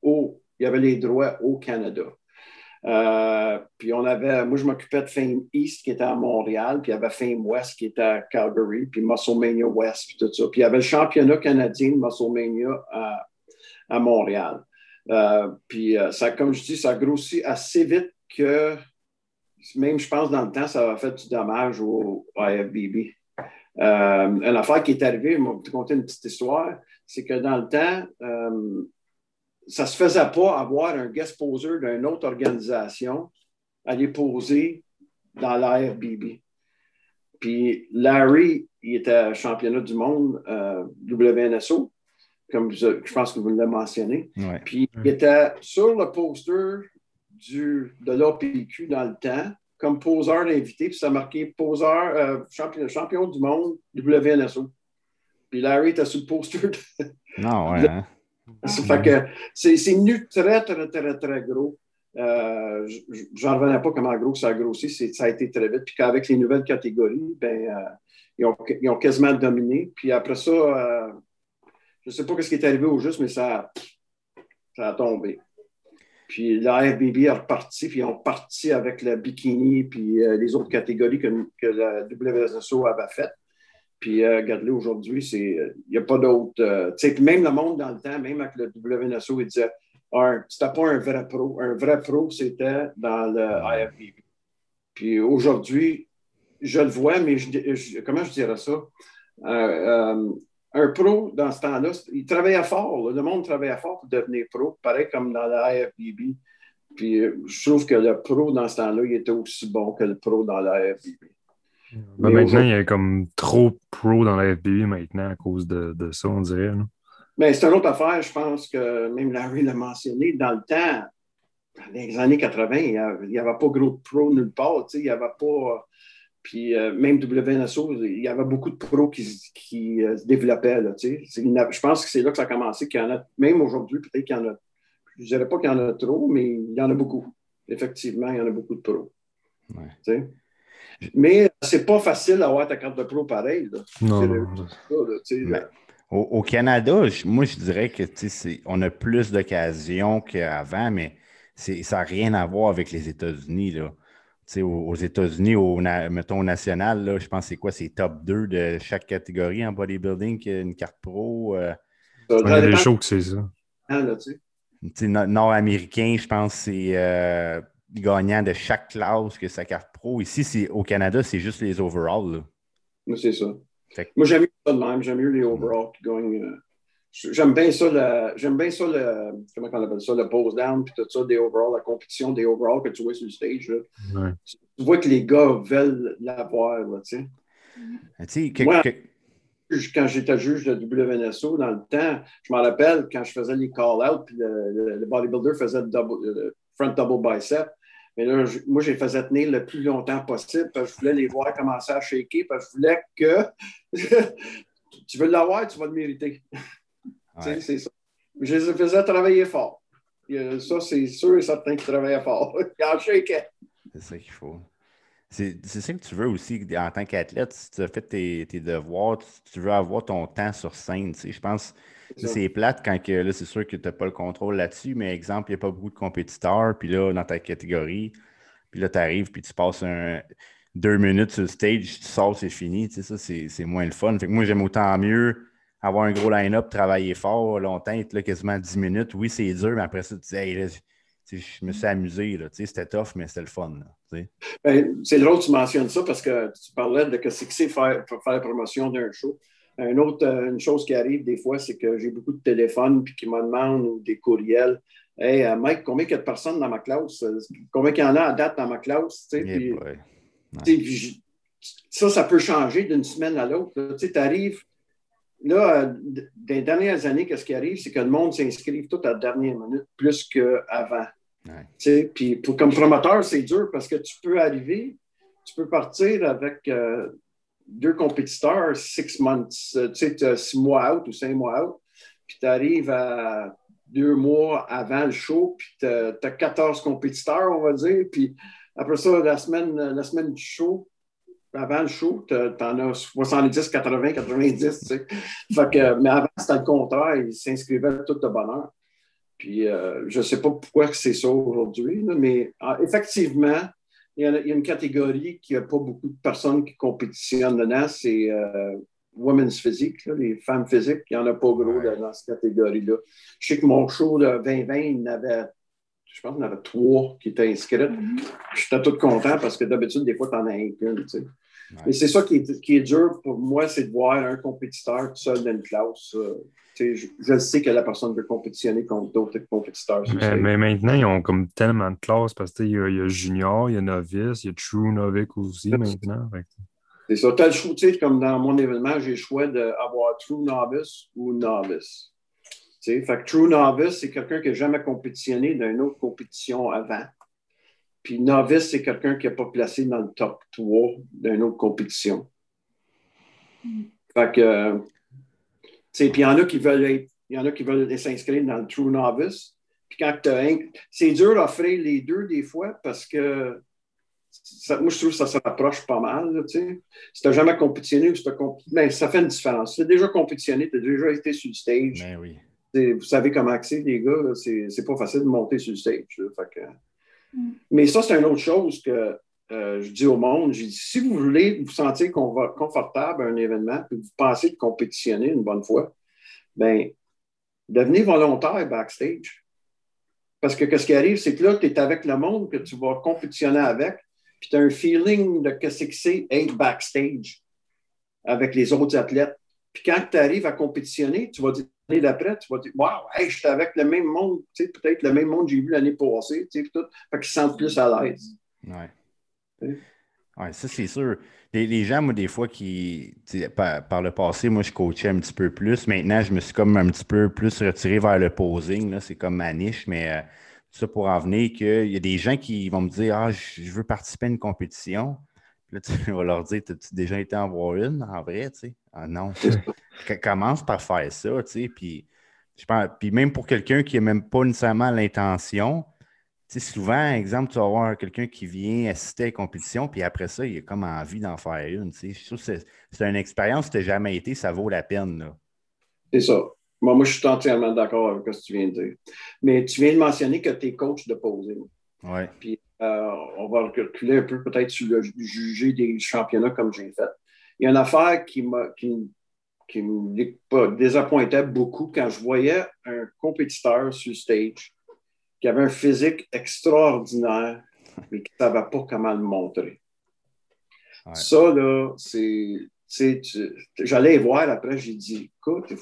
il y avait les droits au Canada. Euh, puis on avait, moi je m'occupais de Fame East qui était à Montréal, puis il y avait Fame West qui était à Calgary, puis Musclemania West, puis tout ça. Puis il y avait le championnat canadien de Musclemania à, à Montréal. Euh, puis euh, ça, comme je dis, ça grossit assez vite que même je pense dans le temps, ça a fait du dommage au, au IFBB. une affaire qui est arrivée, je vais vous conter une petite histoire, c'est que dans le temps, ça ne se faisait pas avoir un guest poser d'une autre organisation aller poser dans l'ARBB. Puis Larry, il était championnat du monde euh, WNSO, comme je, pense que vous l'avez mentionné. Puis il était sur le poster du, de l'APQ dans le temps, comme poseur invité, puis ça marquait poseur, euh, champion, champion, du monde WNSO. Puis Larry était sur le poster.
non, ouais. Hein?
C'est venu très, très, très, très gros. Euh, J'en revenais pas comment gros ça a grossi. Ça a été très vite. Puis qu'avec les nouvelles catégories, ben, euh, ils, ont, ils, ont, quasiment dominé. Puis après ça, euh, je ne sais pas ce qui est arrivé au juste, mais ça, ça a tombé. Puis la FBB est reparti, puis ils ont parti avec le bikini, puis euh, les autres catégories que, que la WSO avait faites. Puis, euh, regarde-le aujourd'hui, il n'y euh, a pas d'autre. Euh, tu sais, même le monde dans le temps, même avec le WNSO, il disait c'était pas un vrai pro. Un vrai pro, c'était dans le IFBB. Puis aujourd'hui, je le vois, mais comment je dirais ça? un pro, dans ce temps-là, il travaillait fort. Le monde travaillait fort pour devenir pro, pareil comme dans IFBB. Puis je trouve que le pro, dans ce temps-là, il était aussi bon que le pro dans l'IFBB.
Ben, maintenant, il y a comme trop pro dans la FBI maintenant à cause de, de ça, on dirait.
Mais c'est une autre affaire, je pense que même Larry l'a mentionné. Dans le temps, dans les années 80, il n'y avait pas gros de pro nulle part. Il n'y avait pas. Puis euh, même WNSO, il y avait beaucoup de pros qui, qui euh, se développaient. Là, je pense que c'est là que ça a commencé. Qu'il y en a, même aujourd'hui, peut-être qu'il y en a. Je ne dirais pas qu'il y en a trop, mais il y en a beaucoup. Effectivement, il y en a beaucoup de pros. Ouais. Mais c'est pas facile d'avoir ta carte de pro pareil.
Non.
au, Canada, moi, je dirais que on a plus d'occasions qu'avant, mais ça n'a rien à voir avec les États-Unis. Aux, États-Unis, au, mettons au national, là, je pense que c'est quoi? C'est top 2 de chaque catégorie en bodybuilding qui a une carte pro. Euh...
des shows que c'est ça.
Ah,
Nord-américain, je pense que c'est euh, gagnant de chaque classe que sa carte pro. Ici, au Canada, c'est juste les overalls.
Moi, c'est ça. Moi, j'aime mieux ça de même. J'aime mieux les overalls qui gagnent. Euh, j'aime bien ça, j'aime bien ça, le, comment on appelle ça, le pose down, puis tout ça, des overalls, la compétition des overalls que tu vois sur le stage. Tu vois que les gars veulent l'avoir, tu sais.
Ah, Moi,
quand j'étais juge de WNSO, dans le temps, je me rappelle quand je faisais les call-outs, puis le, bodybuilder faisait le, double, le front double bicep, mais là, moi, je les faisais tenir le plus longtemps possible parce que je voulais les voir commencer à shaker parce que je voulais que tu veux l'avoir, tu vas le mériter. c'est ça. Je les faisais travailler fort. Ça, c'est sûr et certain qu'ils travaillaient fort. Ils en shakaient.
C'est ça qu'il faut. C'est ça que tu veux aussi en tant qu'athlète. Si tu as fait tes, tes, devoirs, tu veux avoir ton temps sur scène. Je pense c'est plate quand que, là, c'est sûr que tu n'as pas le contrôle là-dessus, mais exemple, il n'y a pas beaucoup de compétiteurs, puis là, dans ta catégorie, puis là, tu arrives, puis tu passes un. deux minutes sur le stage, tu sors, c'est fini. Tu sais, ça, c'est moins le fun. Fait que moi, j'aime autant mieux avoir un gros line-up, travailler fort longtemps, être là quasiment 10 minutes. Oui, c'est dur, mais après ça, tu dis, je me suis amusé. C'était tough, mais c'était le fun.
Ben, c'est drôle que tu mentionnes ça parce que tu parlais de ce que c'est faire, faire la promotion d'un show. Une autre euh, une chose qui arrive des fois, c'est que j'ai beaucoup de téléphones puis qui me demandent ou des courriels. Hey, euh, Mike, combien il y a de personnes dans ma classe? Combien il y en a à date dans ma classe? ça, ça peut changer d'une semaine à l'autre. Tu arrives, là, euh, des dernières années, qu'est-ce qui arrive? C'est que le monde s'inscrive tout à la dernière minute, plus qu'avant. Puis comme promoteur, c'est dur parce que tu peux arriver, tu peux partir avec deux compétiteurs, six euh, tu six mois out ou cinq mois out, puis tu arrives à deux mois avant le show, puis tu as, 14 compétiteurs, on va dire, puis après ça, la semaine, la semaine du show, avant le show, tu en as 70, 80, 90, tu sais. Fait que, mais avant, c'était le contraire, ils s'inscrivaient tout de bonheur. Puis euh, je ne sais pas pourquoi c'est ça aujourd'hui, mais ah, effectivement, il y, a, une catégorie qui n'a pas beaucoup de personnes qui compétitionnent dedans, c'est euh, Women's Physique, les femmes physiques. Il n'y en a pas gros dans cette catégorie-là. Je sais que mon show de 2020, il y avait, je pense qu'il y en avait trois qui étaient inscrites. Mm-hmm. J'étais tout content parce que d'habitude, des fois, tu en as un c'est ça qui est, qui est, dur pour moi, c'est de voir un compétiteur tout seul dans une classe. Euh, je, sais que la personne veut compétitionner contre d'autres compétiteurs.
Mais, maintenant, ils ont comme tellement de classes parce qu'il y, a junior, il y a novice, il y a true novice aussi maintenant.
C'est ça. Tu as le choix, comme dans mon événement, j'ai le choix d'avoir true novice ou novice. Fait que true novice, c'est quelqu'un qui n'a jamais compétitionné dans une autre compétition avant. Puis novice, c'est quelqu'un qui n'a pas placé dans le top 3 d'une autre compétition. Fait que puis il y en a qui veulent être, il y en a qui veulent s'inscrire dans le True Novice. Puis quand c'est dur d'offrir les deux des fois parce que moi, je trouve que ça se rapproche pas mal. si tu n'as jamais compétitionné ou si ben, ça fait une différence. Si tu as déjà compétitionné, tu as déjà été sur le stage.
Ben oui.
Vous savez comment c'est, les gars, c'est pas facile de monter sur le stage. Mm. Mais ça, c'est une autre chose que euh, je dis au monde, si vous voulez vous sentir confortable à un événement, puis vous pensez de compétitionner une bonne fois, ben devenez volontaire backstage. Parce que ce qui arrive, c'est que là, tu es avec le monde que tu vas compétitionner avec, puis tu as un feeling de ce que c'est être backstage avec les autres athlètes. Puis quand tu arrives à compétitionner, tu vas dire l'année d'après, tu vas dire Waouh, hey, j'étais avec le même monde, peut-être le même monde que j'ai vu l'année passée, tu sais, tout. Fait qu'ils se sentent plus à l'aise.
Ouais. Oui, ça, c'est sûr. Les, gens, moi, des fois, qui, par, le passé, moi, je coachais un petit peu plus. Maintenant, je me suis comme un petit peu plus retiré vers le posing. C'est comme ma niche, mais euh, ça pour en venir qu'il y a des gens qui vont me dire Ah, je veux participer à une compétition. Là, tu vas leur dire As-tu déjà été en voir une, en vrai, tu sais? Ah non. Commence par faire ça, tu sais. Puis, je pense, puis même pour quelqu'un qui n'a même pas nécessairement l'intention, souvent, exemple, tu vas avoir quelqu'un qui vient assister à une compétition, puis après ça, il a comme envie d'en faire une. Que c'est une expérience, tu n'as jamais été, ça vaut la peine.
C'est ça. Moi, je suis entièrement d'accord avec ce que tu viens de dire. Mais tu viens de mentionner que tu es coach de posing.
Oui.
Puis euh, on va reculer un peu peut-être sur le juger des championnats comme j'ai fait. Il y a une affaire qui, qui, qui me désappointait beaucoup quand je voyais un compétiteur sur le stage qui avait un physique extraordinaire, mais qui ne savait pas comment le montrer. Ça, là, c'est. J'allais voir après, j'ai dit, écoute,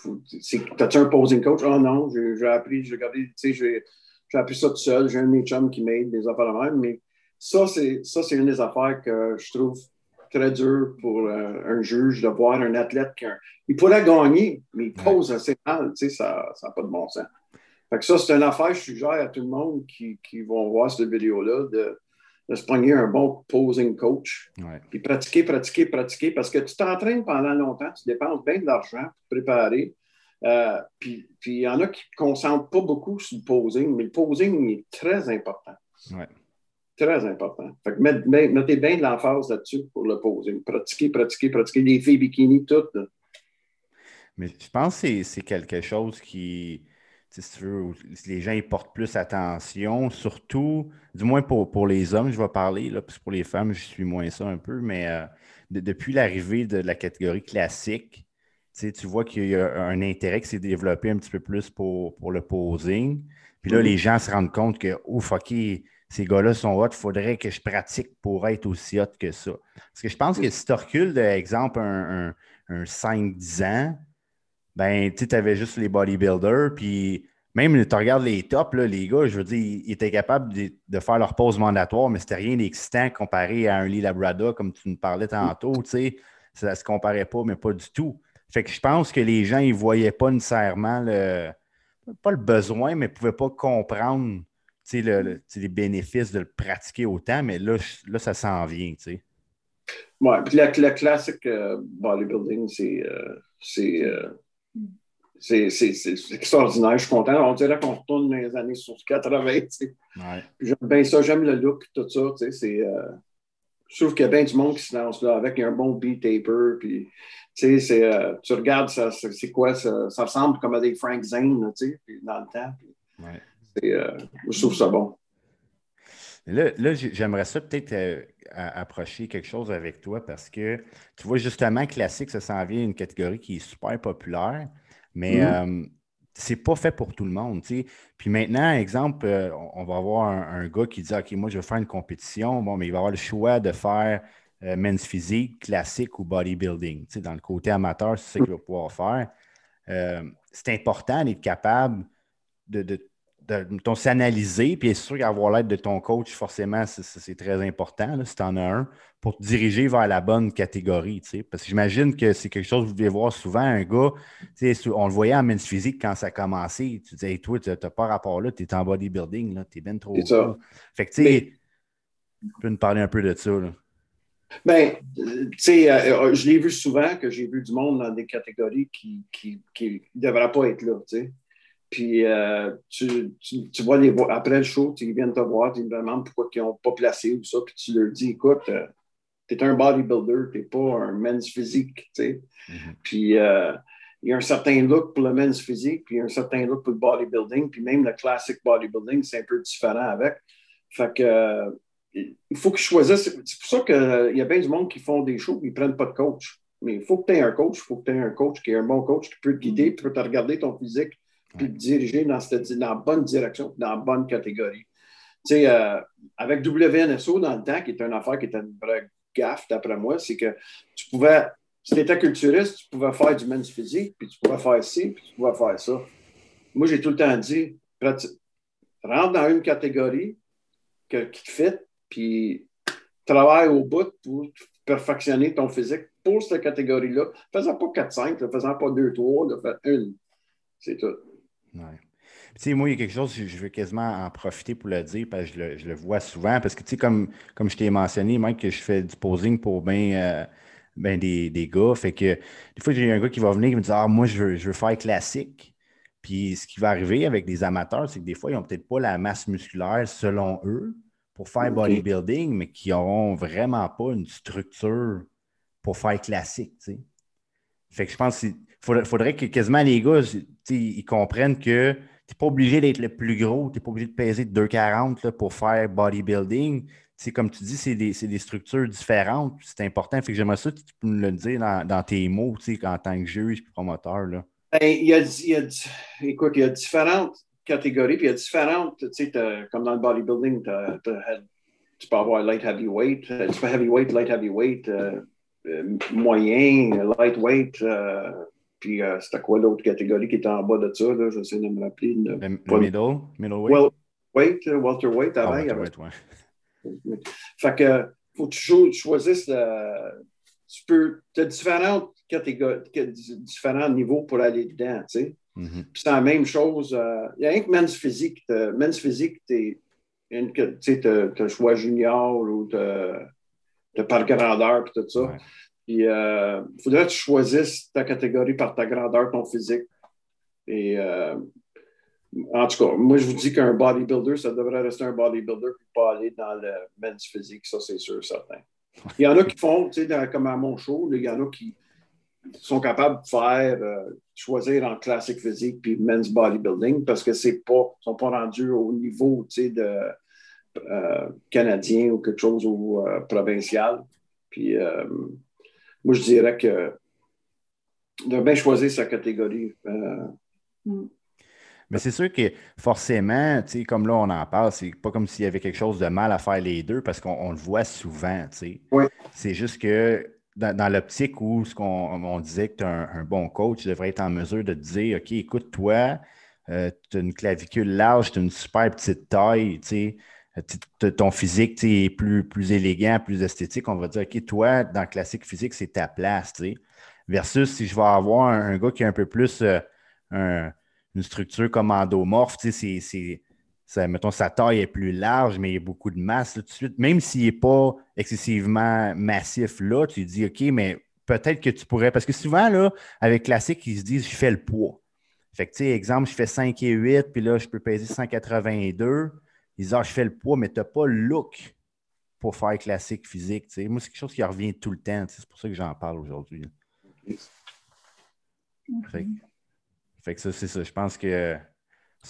t'as-tu un posing coach? Oh non, j'ai appris, j'ai regardé, tu sais, j'ai appris ça tout seul. J'ai un de mes chums qui m'aide, des affaires de même. Mais ça, c'est une des affaires que je trouve très dur pour euh, un juge de voir un athlète qui il pourrait gagner, mais il pose assez mal, tu sais, ça n'a pas de bon sens. Fait que ça, c'est une affaire, je suggère à tout le monde qui, qui vont voir cette vidéo-là de, de se prendre un bon posing coach. Puis pratiquer, pratiquer, pratiquer, parce que tu t'entraînes pendant longtemps, tu dépenses bien de l'argent pour préparer. Euh, puis il y en a qui ne concentrent pas beaucoup sur le posing, mais le posing est très important. Très important. Fait que mettez bien de l'emphase là-dessus pour le posing. Pratiquer, pratiquer, pratiquer. Les filles bikini, toutes.
Mais je pense que c'est quelque chose qui si tu veux, les gens y portent plus attention, surtout, du moins pour, pour les hommes, je vais parler, là, puis pour les femmes, je suis moins ça un peu, mais euh, depuis l'arrivée de la catégorie classique, tu vois qu'il y a un intérêt qui s'est développé un petit peu plus pour, pour le posing. Puis là, les gens se rendent compte que, ouf, OK, ces gars-là sont hot, il faudrait que je pratique pour être aussi hot que ça. Parce que je pense que si tu recules, exemple, un, un, 5-10 ans, ben, tu avais juste les bodybuilders, puis même, tu regardes les tops, les gars, je veux dire, ils étaient capables de, faire leur pause mandatoire, mais c'était rien d'excitant comparé à un Lee Labrada, comme tu nous parlais tantôt, tu sais. Ça ne se comparait pas, mais pas du tout. Fait que je pense que les gens, ils ne voyaient pas nécessairement le, pas le besoin, mais ne pouvaient pas comprendre les bénéfices de le pratiquer autant, mais là, là ça s'en vient.
Oui, puis le, classique euh, bodybuilding, euh, euh, c'est c'est extraordinaire. Je suis content. On dirait qu'on retourne dans les années 80. Ouais. J'aime bien ça, j'aime le look, tout ça. C'est, je trouve qu'il y a bien du monde qui se lance là avec un bon beat taper. Puis, tu sais, tu regardes, ça, c'est quoi? Ça, ça, ressemble comme à des Frank Zane, tu sais, dans le temps. Euh, je trouve ça bon.
Là, j'aimerais ça peut-être euh, approcher quelque chose avec toi parce que tu vois, justement, classique, ça s'en vient une catégorie qui est super populaire, mais mm-hmm. euh, c'est pas fait pour tout le monde. Puis maintenant, exemple, on va avoir un, gars qui dit OK, moi, je vais faire une compétition. Bon, mais il va avoir le choix de faire men's physique, classique ou bodybuilding. Dans le côté amateur, c'est ce qu'il va pouvoir faire. c'est important d'être capable de de, s'analyser, puis c'est sûr qu'avoir l'aide de ton coach, forcément, c'est très important, si tu en as un, pour te diriger vers la bonne catégorie. Parce que j'imagine que c'est quelque chose que vous devez voir souvent, un gars, on le voyait en men's physique quand ça a commencé. Tu disais, toi, tu n'as pas rapport là, tu es en bodybuilding, tu es bien trop.
Ça.
Fait que, tu sais, tu peux nous parler un peu de ça. Là.
Ben, tu sais, euh, euh, je l'ai vu souvent que j'ai vu du monde dans des catégories qui ne qui, devraient pas être là, tu sais. Puis euh, tu, tu, vois les après le show, ils viennent te voir, ils te demandent pourquoi ils n'ont pas placé ou ça, puis tu leur dis écoute, euh, tu es un bodybuilder, tu n'es pas un men's physique. Tu sais. Mm-hmm. Puis euh, il y a un certain look pour le men's physique, puis il y a un certain look pour le bodybuilding, puis même le classic bodybuilding, c'est un peu différent avec. Fait que il faut qu'ils choisissent. C'est pour ça qu'il y a bien du monde qui font des shows, ils ne prennent pas de coach. Mais il faut que tu aies un coach, il faut que tu aies un coach qui est un bon coach qui peut te guider, qui peut te regarder ton physique, puis diriger dans, cette, dans la bonne direction, dans la bonne catégorie. Tu sais, euh, avec WNSO dans le temps, qui est une affaire qui était une vraie gaffe, d'après moi, c'est que tu pouvais, si tu étais culturiste, tu pouvais faire du men's physique, puis tu pouvais faire ci, puis tu pouvais faire ça. Moi, j'ai tout le temps dit, rentre dans une catégorie qui te fit, puis travaille au bout pour perfectionner ton physique pour cette catégorie-là. Faisant pas 4-5, faisant pas 2-3, fais une. C'est tout.
Ouais. Tu sais, moi, il y a quelque chose, je veux quasiment en profiter pour le dire, parce que je le, vois souvent, parce que, tu sais, comme, comme je t'ai mentionné, Mike, que je fais du posing pour bien euh, ben des, des, gars. Fait que, des fois, j'ai un gars qui va venir et me dit Ah, moi, je veux, je veux faire classique. Puis, ce qui va arriver avec des amateurs, c'est que des fois, ils n'ont peut-être pas la masse musculaire selon eux pour faire bodybuilding, mais qui n'auront vraiment pas une structure pour faire classique, tu sais. Fait que je pense que faudrait, faudrait que quasiment les gars ils comprennent que tu n'es pas obligé d'être le plus gros, tu n'es pas obligé de peser de 2,40 pour faire bodybuilding. Comme tu dis, c'est des, structures différentes. C'est important. Fait que j'aimerais ça que tu peux me le dire dans, tes mots en tant que juge et promoteur. Là.
Ben, il, y a, il y a, écoute, il y a différentes catégories, puis il y a différentes, comme dans le bodybuilding, tu peux avoir light heavyweight, tu peux heavyweight, light heavyweight, euh, euh, moyen, lightweight, euh, puis euh, c'était quoi l'autre catégorie qui était en bas de ça? Là? J'essaie de me rappeler.
Le, le middle? Middleweight? Well,
weight, euh, welterweight avant. Ah, welterweight, ouais. Fait que faut toujours tu choisisses. Tu peux. As différentes catégories, différents niveaux pour aller dedans, tu sais. Mm -hmm. Puis c'est la même chose. Euh, il y a rien que men's physique. Men's physique, tu as le choix junior ou tu par grandeur et tout ça. Ouais. Puis, il euh, faudrait que tu choisisses ta catégorie par ta grandeur, ton physique. Et euh, en tout cas, moi, je vous dis qu'un bodybuilder, ça devrait rester un bodybuilder et pas aller dans le men's physique, ça, c'est sûr, certain. Il y en a qui font, tu sais, comme à mon il y en a qui, sont capables de faire, euh, choisir en classique physique puis men's bodybuilding parce que c'est pas, sont pas rendus au niveau, de euh, canadien ou quelque chose au provincial. Puis moi, je dirais que de bien choisir sa catégorie.
Mm. Mais c'est sûr que forcément, comme là, on en parle, c'est pas comme s'il y avait quelque chose de mal à faire les deux parce qu'on le voit souvent.
Oui.
C'est juste que dans, l'optique où ce qu'on on disait que tu as un, bon coach, tu devrais être en mesure de te dire OK, écoute, toi, euh, tu as une clavicule large, tu as une super petite taille, ton physique est plus, plus élégant, plus esthétique. On va dire OK, toi, dans le classique physique, c'est ta place. Versus si je vais avoir un, gars qui est un peu plus euh, un une structure comme endomorphe, mettons, sa taille est plus large, mais il y a beaucoup de masse tout de suite. Même s'il n'est pas excessivement massif là, tu dis, OK, mais peut-être que tu pourrais. Parce que souvent, là, avec classique, ils se disent, je fais le poids. Fait que, exemple, je fais 5 et 8, puis là, je peux peser 182. Ils disent, ah, je fais le poids, mais tu n'as pas le look pour faire classique physique. Moi, c'est quelque chose qui revient tout le temps. C'est pour ça que j'en parle aujourd'hui. Fait que ça, c'est ça. Je pense que.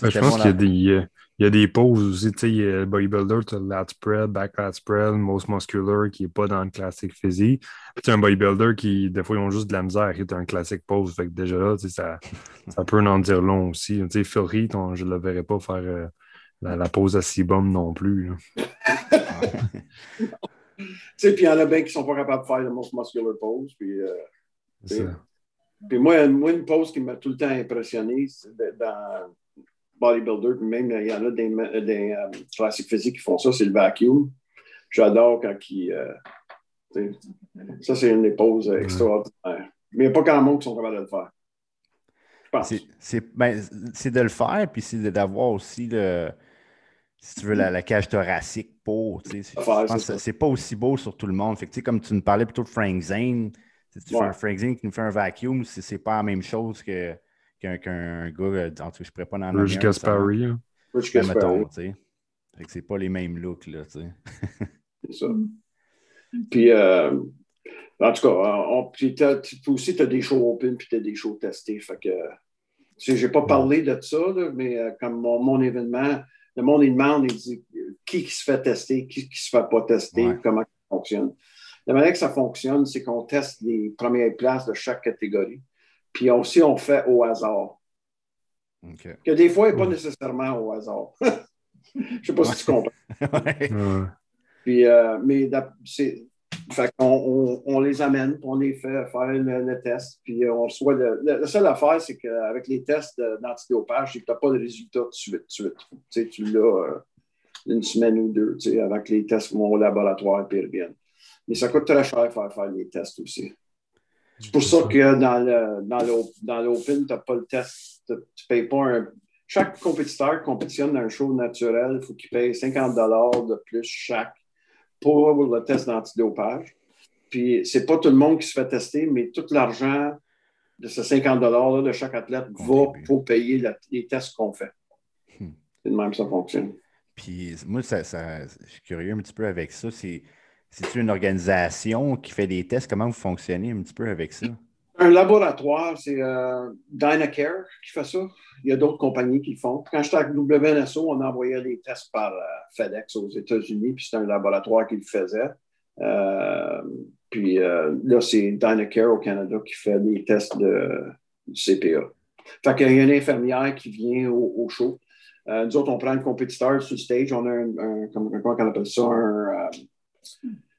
Ben, je pense qu'il y, a des, il y a des poses aussi. Tu sais, il y a bodybuilder, tu as lat spread, back lat spread, most muscular qui n'est pas dans le classique physique. Puis tu as un bodybuilder qui, des fois, ils ont juste de la misère et tu un classique pose. Fait que déjà là, ça, ça peut en dire long aussi. Tu sais, Phil Heath, je ne le verrais pas faire euh, la, pose à Sibum non plus.
tu sais, puis il y en a bien qui ne sont pas capables de faire le most muscular pose. Puis, euh, puis moi, une pose qui m'a tout le temps impressionné dans bodybuilder, puis même il y en a des, des euh, classiques physiques qui font ça, c'est le vacuum. J'adore quand ils. Euh, ça, c'est une des poses extraordinaires. Mais il n'y a pas grand monde qui sont capables de le faire.
Ben, c'est de le faire, puis c'est d'avoir aussi le, si tu veux, la, cage thoracique pour. C'est pas aussi beau sur tout le monde. Fait que, comme tu nous parlais plutôt de Frank Zane, si tu fais un Frank Zane qui nous fait un vacuum, c'est pas la même chose qu'un gars, euh, en tout cas, je pourrais pas en
Rich Gaspari. Hein.
Rich ben, Gaspari.
Fait que c'est pas les mêmes looks, là, tu
sais. c'est ça. Puis, euh, en tout cas, on, puis aussi, tu as des shows open puis tu as des shows testés. Fait que, je n'ai pas parlé de ça, mais euh, comme mon, événement, le monde, il demande, il dit qui, qui se fait tester, qui ne se fait pas tester, comment ça fonctionne. La manière que ça fonctionne, c'est qu'on teste les premières places de chaque catégorie. Puis aussi, on fait au hasard. Que des fois, il n'est pas nécessairement au hasard. Je ne sais pas si tu comprends. Puis, euh, mais c'est. Fait on, les amène, on les fait faire le, test, puis on reçoit le, la seule affaire, c'est qu'avec les tests d'antidopage, que tu n'as pas de résultat tout de suite. suite. Tu, sais, tu l'as euh, une semaine ou deux, avec les tests vont au laboratoire et reviennent. Mais ça coûte très cher faire faire les tests aussi. C'est pour ça que dans l'Open, tu n'as pas le test. Tu ne payes pas un. Chaque compétiteur qui compétitionne dans un show naturel, il faut qu'il paye 50 de plus chaque pour le test d'antidopage. Puis, ce n'est pas tout le monde qui se fait tester, mais tout l'argent de ce 50 $-là de chaque athlète va pour payer les tests qu'on fait. Hmm. C'est de même que ça fonctionne.
Puis, moi, ça, je suis curieux un petit peu avec ça. C'est c'est une organisation qui fait des tests? Comment vous fonctionnez un petit peu avec ça?
Un laboratoire, c'est euh, Dynacare qui fait ça. Il y a d'autres compagnies qui le font. Quand j'étais avec WNSO, on envoyait des tests par euh, FedEx aux États-Unis, puis c'était un laboratoire qui le faisait. Euh, puis là, c'est Dynacare au Canada qui fait des tests de, CPA. Fait qu'il y a une infirmière qui vient au, show. nous autres, on prend un compétiteur sur le stage. On a un, comment on appelle ça, un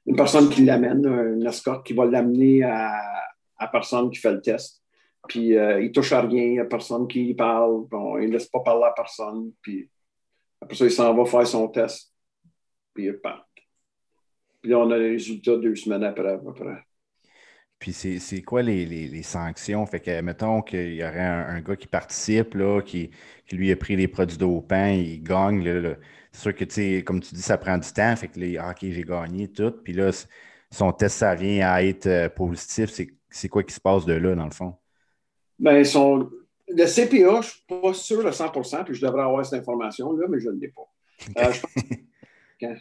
une personne qui l'amène, un escorte qui va l'amener à personne qui fait le test. Puis euh, il touche à rien, il n'y a personne qui parle, bon, il ne laisse pas parler à personne. Puis après ça, il s'en va faire son test. Puis il part. Puis là, on a les résultats deux semaines après, à peu près.
Puis c'est quoi les, sanctions? Fait que, mettons qu'il y aurait un, gars qui participe, là, qui, lui a pris les produits dopants, il gagne. c'est sûr que, tu comme tu dis, ça prend du temps. Fait que là, ah, OK, j'ai gagné tout. Puis là, son test, ça vient à être euh, positif. C'est quoi qui se passe de là, dans le fond?
Bien, son, le CPA, je ne suis pas sûr à 100% puis je devrais avoir cette information-là, mais je ne l'ai pas. Euh,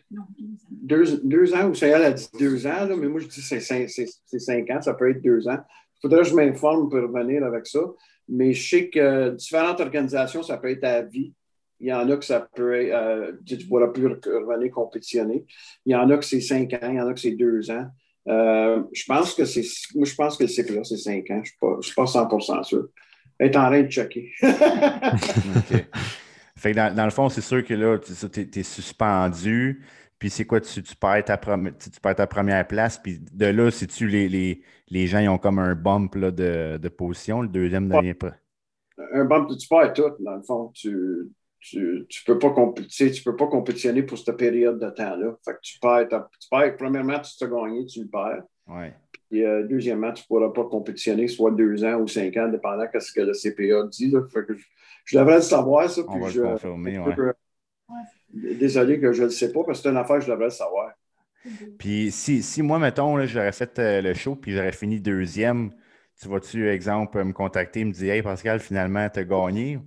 deux, deux, ans, ou ça a dit deux ans, mais moi je dis c'est cinq, cinq, ans, ça peut être deux ans. faudrait que je m'informe pour revenir avec ça. Mais je sais que différentes organisations, ça peut être à vie. Il y en a que ça peut être, euh, tu ne pourras plus revenir compétitionner. Il y en a que c'est cinq ans, il y en a que c'est deux ans. Euh, je pense que c'est, moi, je pense que là, c'est cinq ans. Je ne suis, pas 100% sûr. Être en train de checker.
OK. Fait que dans, le fond, c'est sûr que là, tu es, suspendu. Puis c'est quoi, tu, perds ta tu perds ta première place. Puis de là, si tu les, les, les, gens ils ont comme un bump là, de, de position, le deuxième dernier pas.
Un bump, tu perds tout, dans le fond. Tu ne tu, peux, pas tu peux pas compétitionner pour cette période de temps-là. Fait que tu perds, tu perds, premièrement, tu te gagné, tu le perds.
Ouais.
Puis euh, deuxièmement, tu ne pourras pas compétitionner soit deux ans ou cinq ans, dépendant de ce que le CPA dit. Là. Fait que je devrais le savoir, ça.
On va
je,
le confirmer, ouais.
Désolé que je ne le sais pas, parce que c'est une affaire que je devrais le savoir.
Puis si, si moi, mettons, j'aurais fait euh, le show puis j'aurais fini deuxième, tu vas-tu, exemple, me contacter, me dire Hey Pascal, finalement, tu as gagné?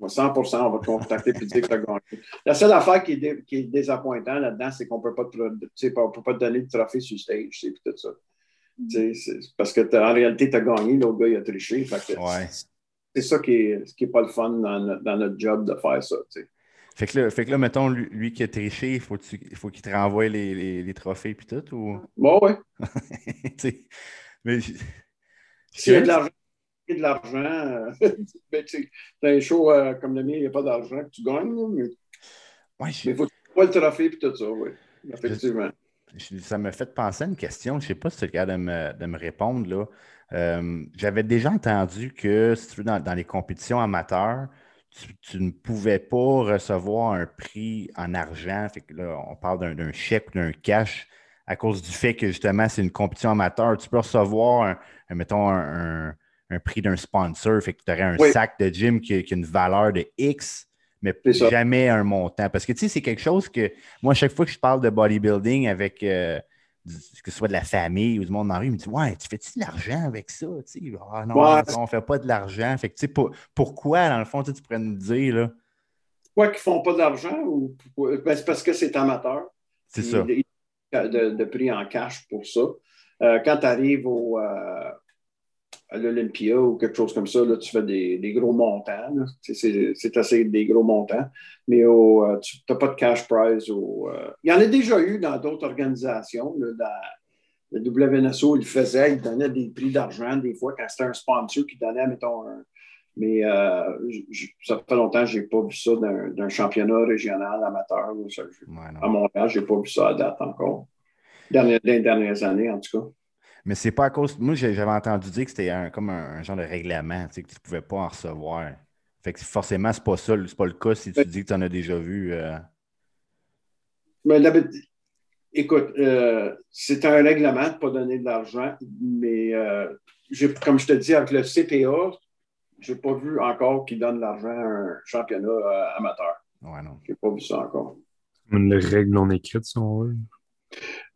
100% on va te contacter et dire que tu as gagné. La seule affaire qui est, qui est là-dedans, c'est qu'on ne peut pas te donner le trophée sur stage, c'est tout ça. Parce que en réalité, tu as gagné, l'autre gars, il a triché. C'est ça qui n'est pas le fun dans, dans, notre job de faire ça.
Fait que, là, fait que là, mettons, lui, qui a triché, il faut, faut qu'il te renvoie les, les, les trophées et tout? Ou...
Bon, oui. mais... S'il y a de l'argent, de l'argent, euh, tu as un show euh, comme le mien, il n'y a pas d'argent que tu gagnes. mais il faut pas le trophée et tout ça, oui. Effectivement.
ça me fait penser à une question. Je ne sais pas si tu es capable de me, de me répondre. là. Euh, j'avais déjà entendu que si tu veux, dans, dans les compétitions amateurs, tu, ne pouvais pas recevoir un prix en argent. Fait que là, on parle d'un chèque ou d'un cash à cause du fait que justement, c'est une compétition amateur. Tu peux recevoir, un, mettons, un, prix d'un sponsor. Fait que tu aurais un sac de gym qui, a une valeur de X, mais jamais un montant. Parce que tu sais, c'est quelque chose que moi, à chaque fois que je parle de bodybuilding avec. Euh, que ce soit de la famille ou du monde la rue, il me dit Ouais, tu fais-tu de l'argent avec ça? Ah non, on ne fait pas de l'argent. Fait que, pourquoi, dans le fond, tu pourrais nous dire là?
Pourquoi qu'ils ne font pas d'argent? Ou... Ben, c'est parce que c'est amateur.
C'est ça.
De, de, prix en cash pour ça. Euh, quand tu arrives au, euh, à l'Olympia ou quelque chose comme ça, là, tu fais des, des gros montants. C'est assez des gros montants. Mais euh, tu n'as pas de cash prize. Au, euh, il y en a déjà eu dans d'autres organisations. Là, le WNSO, il faisait, il donnait des prix d'argent des fois quand c'était un sponsor qui donnait, mettons, un, mais euh, ça fait longtemps que je n'ai pas vu ça d'un championnat régional amateur. à Montréal, je n'ai pas vu ça à date encore. Dans les dernières années, en tout cas.
Mais c'est pas à cause. Moi, j'avais entendu dire que c'était comme un, genre de règlement, tu sais, que tu ne pouvais pas en recevoir. Fait que forcément, c'est pas ça, c'est pas le cas si tu dis que tu en as déjà vu. Euh...
Mais écoute, euh, c'est un règlement de ne pas donner de l'argent, mais euh, comme je te dis, avec le CPA, je n'ai pas vu encore qu'il donne de l'argent à un championnat euh, amateur.
Ouais, non.
Je n'ai pas vu ça encore.
Une règle non écrite, si on veut.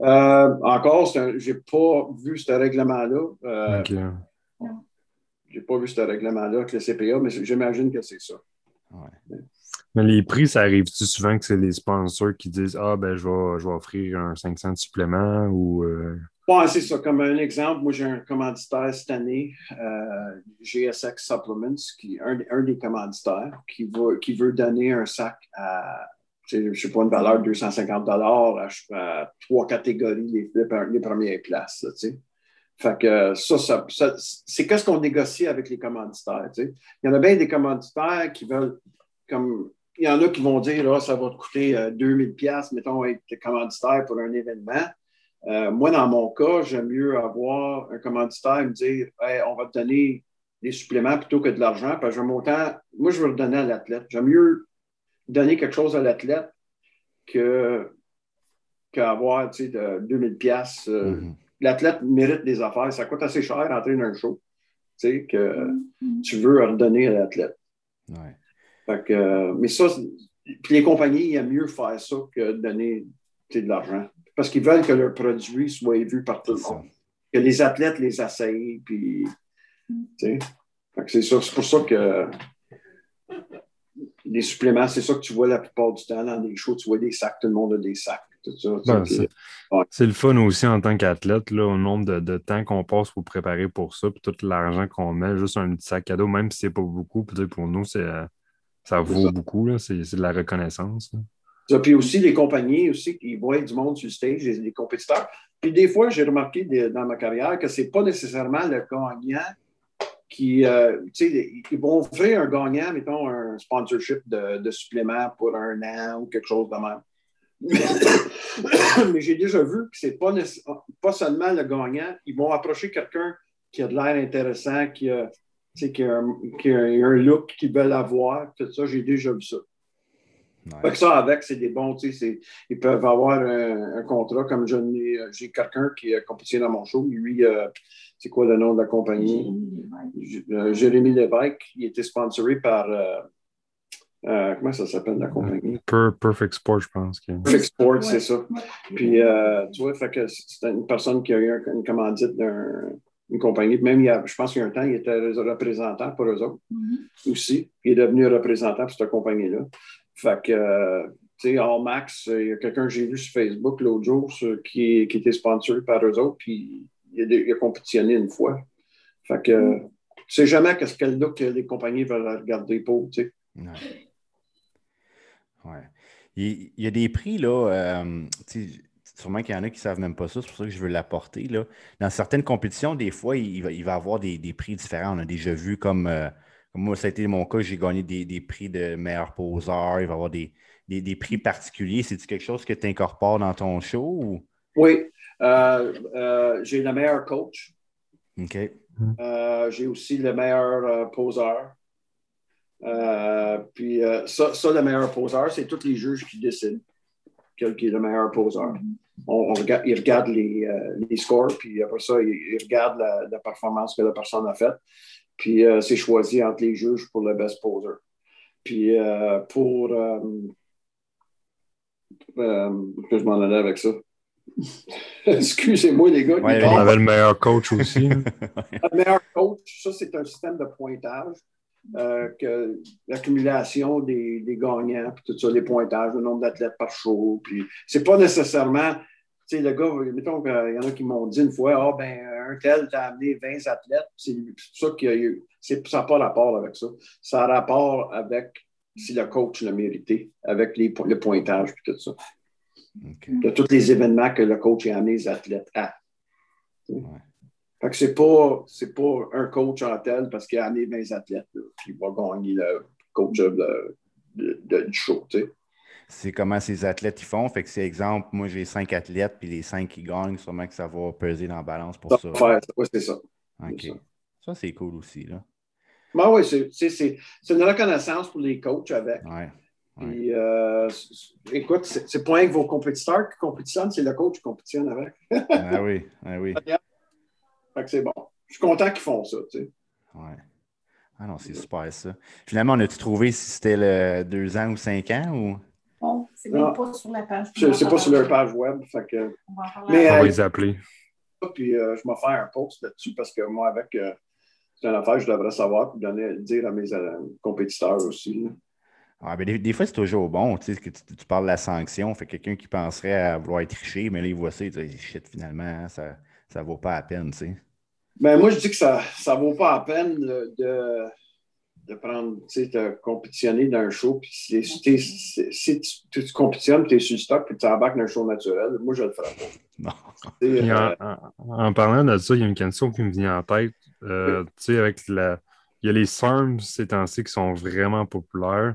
Euh, encore, je n'ai pas vu ce règlement-là. Euh, Je n'ai pas vu ce règlement-là avec le CPA, mais j'imagine que c'est ça.
Mais les prix, ça arrive-tu souvent que c'est les sponsors qui disent Ah, ben, je vais, je vais offrir un 500 de supplément ou. Euh...
c'est ça. Comme un exemple, moi, j'ai un commanditaire cette année, euh, GSX Supplements, qui est un, un, des commanditaires, qui, va, qui veut donner un sac à je ne sais pas, une valeur de 250 à, trois catégories, les, premières places. fait que ça, c'est qu'est-ce qu'on négocie avec les commanditaires. Il y en a bien des commanditaires qui veulent, comme il y en a qui vont dire, ça va te coûter 2000 euh, pièces mettons, être commanditaire pour un événement. Euh, moi, dans mon cas, j'aime mieux avoir un commanditaire me dire, on va te donner des suppléments plutôt que de l'argent, parce que autant, moi, je veux le donner à l'athlète. J'aime mieux donner quelque chose à l'athlète que qu'avoir de 2000 pièces. Euh, mm-hmm. L'athlète mérite des affaires. Ça coûte assez cher d'entrer dans un show que mm-hmm. tu veux redonner à l'athlète.
Euh,
mais ça, puis les compagnies aiment mieux faire ça que donner de l'argent. Parce qu'ils veulent que leur produit soit vu par tout le monde. Que les athlètes les essayent. Puis, c'est C'est pour ça que les suppléments, c'est ça que tu vois la plupart du temps dans des shows. Tu vois des sacs, tout le monde a des sacs.
Ben, c'est le fun aussi en tant qu'athlète, au nombre de, temps qu'on passe pour préparer pour ça, puis tout l'argent qu'on met, juste un petit sac cadeau, même si c'est pas beaucoup, pour nous, euh, ça vaut beaucoup, c'est de la reconnaissance.
Puis aussi, les compagnies aussi qui voient du monde sur le stage, les, compétiteurs. Puis des fois, j'ai remarqué dans ma carrière que c'est pas nécessairement le gagnant qui, euh, tu sais, ils vont offrir un gagnant, mettons, un sponsorship de, de supplément pour un an ou quelque chose de même. Mais j'ai déjà vu que c'est pas, pas seulement le gagnant. Ils vont approcher quelqu'un qui a de l'air intéressant, qui a, qui a, un, qui a un look qu'ils veulent avoir. Tout ça, j'ai déjà vu ça. Ouais. ça, avec, c'est des bons, tu sais, ils peuvent avoir un, contrat comme j'ai quelqu'un qui a compétitionné dans mon show. Lui, euh, c'est quoi le nom de la compagnie? Jérémy Lévesque. Il était sponsoré par. Euh, euh, comment ça s'appelle la compagnie?
Perfect Sport, je pense.
Perfect Sport, c'est ça. Puis, tu vois, fait que c'est une personne qui a eu une commandite d'une compagnie. Même, il je pense qu'il y a un temps, il était représentant pour eux autres mm-hmm. aussi. Il est devenu représentant pour cette compagnie-là. Fait que, euh, tu sais, All Max, il y a quelqu'un que j'ai vu sur Facebook l'autre jour qui, qui, était sponsorisé par eux autres, puis il a, compétitionné une fois. Fait que, tu sais jamais qu'est-ce qu'elle look que les compagnies veulent regarder pour, tu sais.
Ouais. Il, y a des prix, là, euh, sûrement qu'il y en a qui ne savent même pas ça, c'est pour ça que je veux l'apporter. Là. Dans certaines compétitions, des fois, il va, il va y avoir des, des, prix différents. On a déjà vu comme euh, moi, ça a été mon cas, j'ai gagné des, prix de meilleur poseur. Il va y avoir des, prix particuliers. C'est-tu quelque chose que tu incorpores dans ton show?
Oui. Euh, euh, j'ai le meilleur coach.
OK.
Euh, j'ai aussi le meilleur poseur. puis ça, ça, le meilleur poseur, c'est tous les juges qui décident quel est le meilleur poseur. On, regarde, ils regardent les, scores, puis après ça, ils, regardent la, la, performance que la personne a faite. Puis euh, c'est choisi entre les juges pour le best poser. Puis euh, pour. Euh, que je m'en allais avec ça? Excusez-moi, les gars.
Ouais, on avait le meilleur coach aussi.
Le meilleur coach, ça, c'est un système de pointage. que l'accumulation des, des, gagnants, puis tout ça, les pointages, le nombre d'athlètes par show. Puis c'est pas nécessairement tu sais, le gars, mettons qu'il y en a qui m'ont dit une fois, ah, ben, un tel t'a amené 20 athlètes. C'est ça qu'il y a eu. Ça n'a pas rapport avec ça. Ça a rapport avec si le coach l'a mérité, avec les, le pointage et tout ça. De tous les événements que le coach a amené les athlètes à. Fait que c'est pas, c'est pas un coach en tel parce qu'il a amené 20 athlètes, qui va gagner le coach de, du show,
c'est comment ces athlètes ils font. Fait que c'est exemple, moi j'ai cinq athlètes, puis les cinq qui gagnent, sûrement que ça va peser dans la balance pour ça.
Oui, c'est ça.
OK. Ça, c'est cool aussi. Là.
Ben oui, c'est une reconnaissance pour les coachs avec.
Ouais.
Puis, euh, écoute, c'est pas que vos compétiteurs qui compétitionnent, c'est le coach qui compétitionne avec.
ah oui, ah oui.
Fait que c'est bon. Je suis content qu'ils font ça, tu sais.
Ouais. Ah non, c'est super ça. Finalement, on a-tu trouvé si c'était le deux ans ou cinq ans ou?
c'est même pas sur la page.
C'est pas sur leur page web. Fait que...
On va, mais, on va euh, les appeler.
Puis euh, je vais faire un post là-dessus parce que moi, avec euh, c'est une affaire, je devrais savoir et donner, dire à mes compétiteurs aussi.
Ah, ben, des, fois, c'est toujours bon. Tu, sais, que tu, parles de la sanction. Fait quelqu'un qui penserait à vouloir être triché, mais là, il voit ça, il dit shit, finalement, hein, ça ne vaut pas la peine. Tu sais.
Ben, moi, je dis que ça ne vaut pas la peine de de prendre, tu sais, de compétitionner dans un show, puis si, si, tu, tu, compétitionnes, tu es sur le stock, puis tu embarques dans un show naturel, moi, je le ferai pas.
Euh, en, parlant de ça, il y a une question qui me vient en tête. Euh, tu sais, avec la. Il y a les SARMs ces temps-ci qui sont vraiment populaires.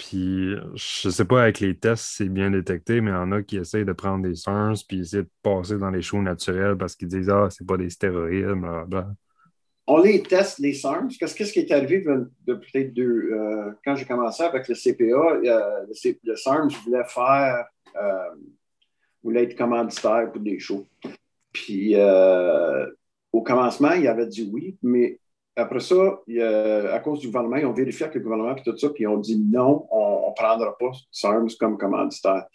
Puis, je sais pas, avec les tests, c'est bien détecté, mais il y en a qui essayent de prendre des SARMs puis essayer de passer dans les shows naturels parce qu'ils disent Ah, c'est pas des stéroïdes, blablabla
on les teste, les SARMs. Qu'est-ce qui est arrivé de peut-être deux, euh, quand j'ai commencé avec le CPA, euh, le, SARMs voulait faire, euh, voulait être commanditaire pour des shows. Puis au commencement, il avait dit oui, mais après ça, à cause du gouvernement, ils ont vérifié avec le gouvernement et tout ça, puis ils ont dit non, on ne prendra pas SARMs comme commanditaire.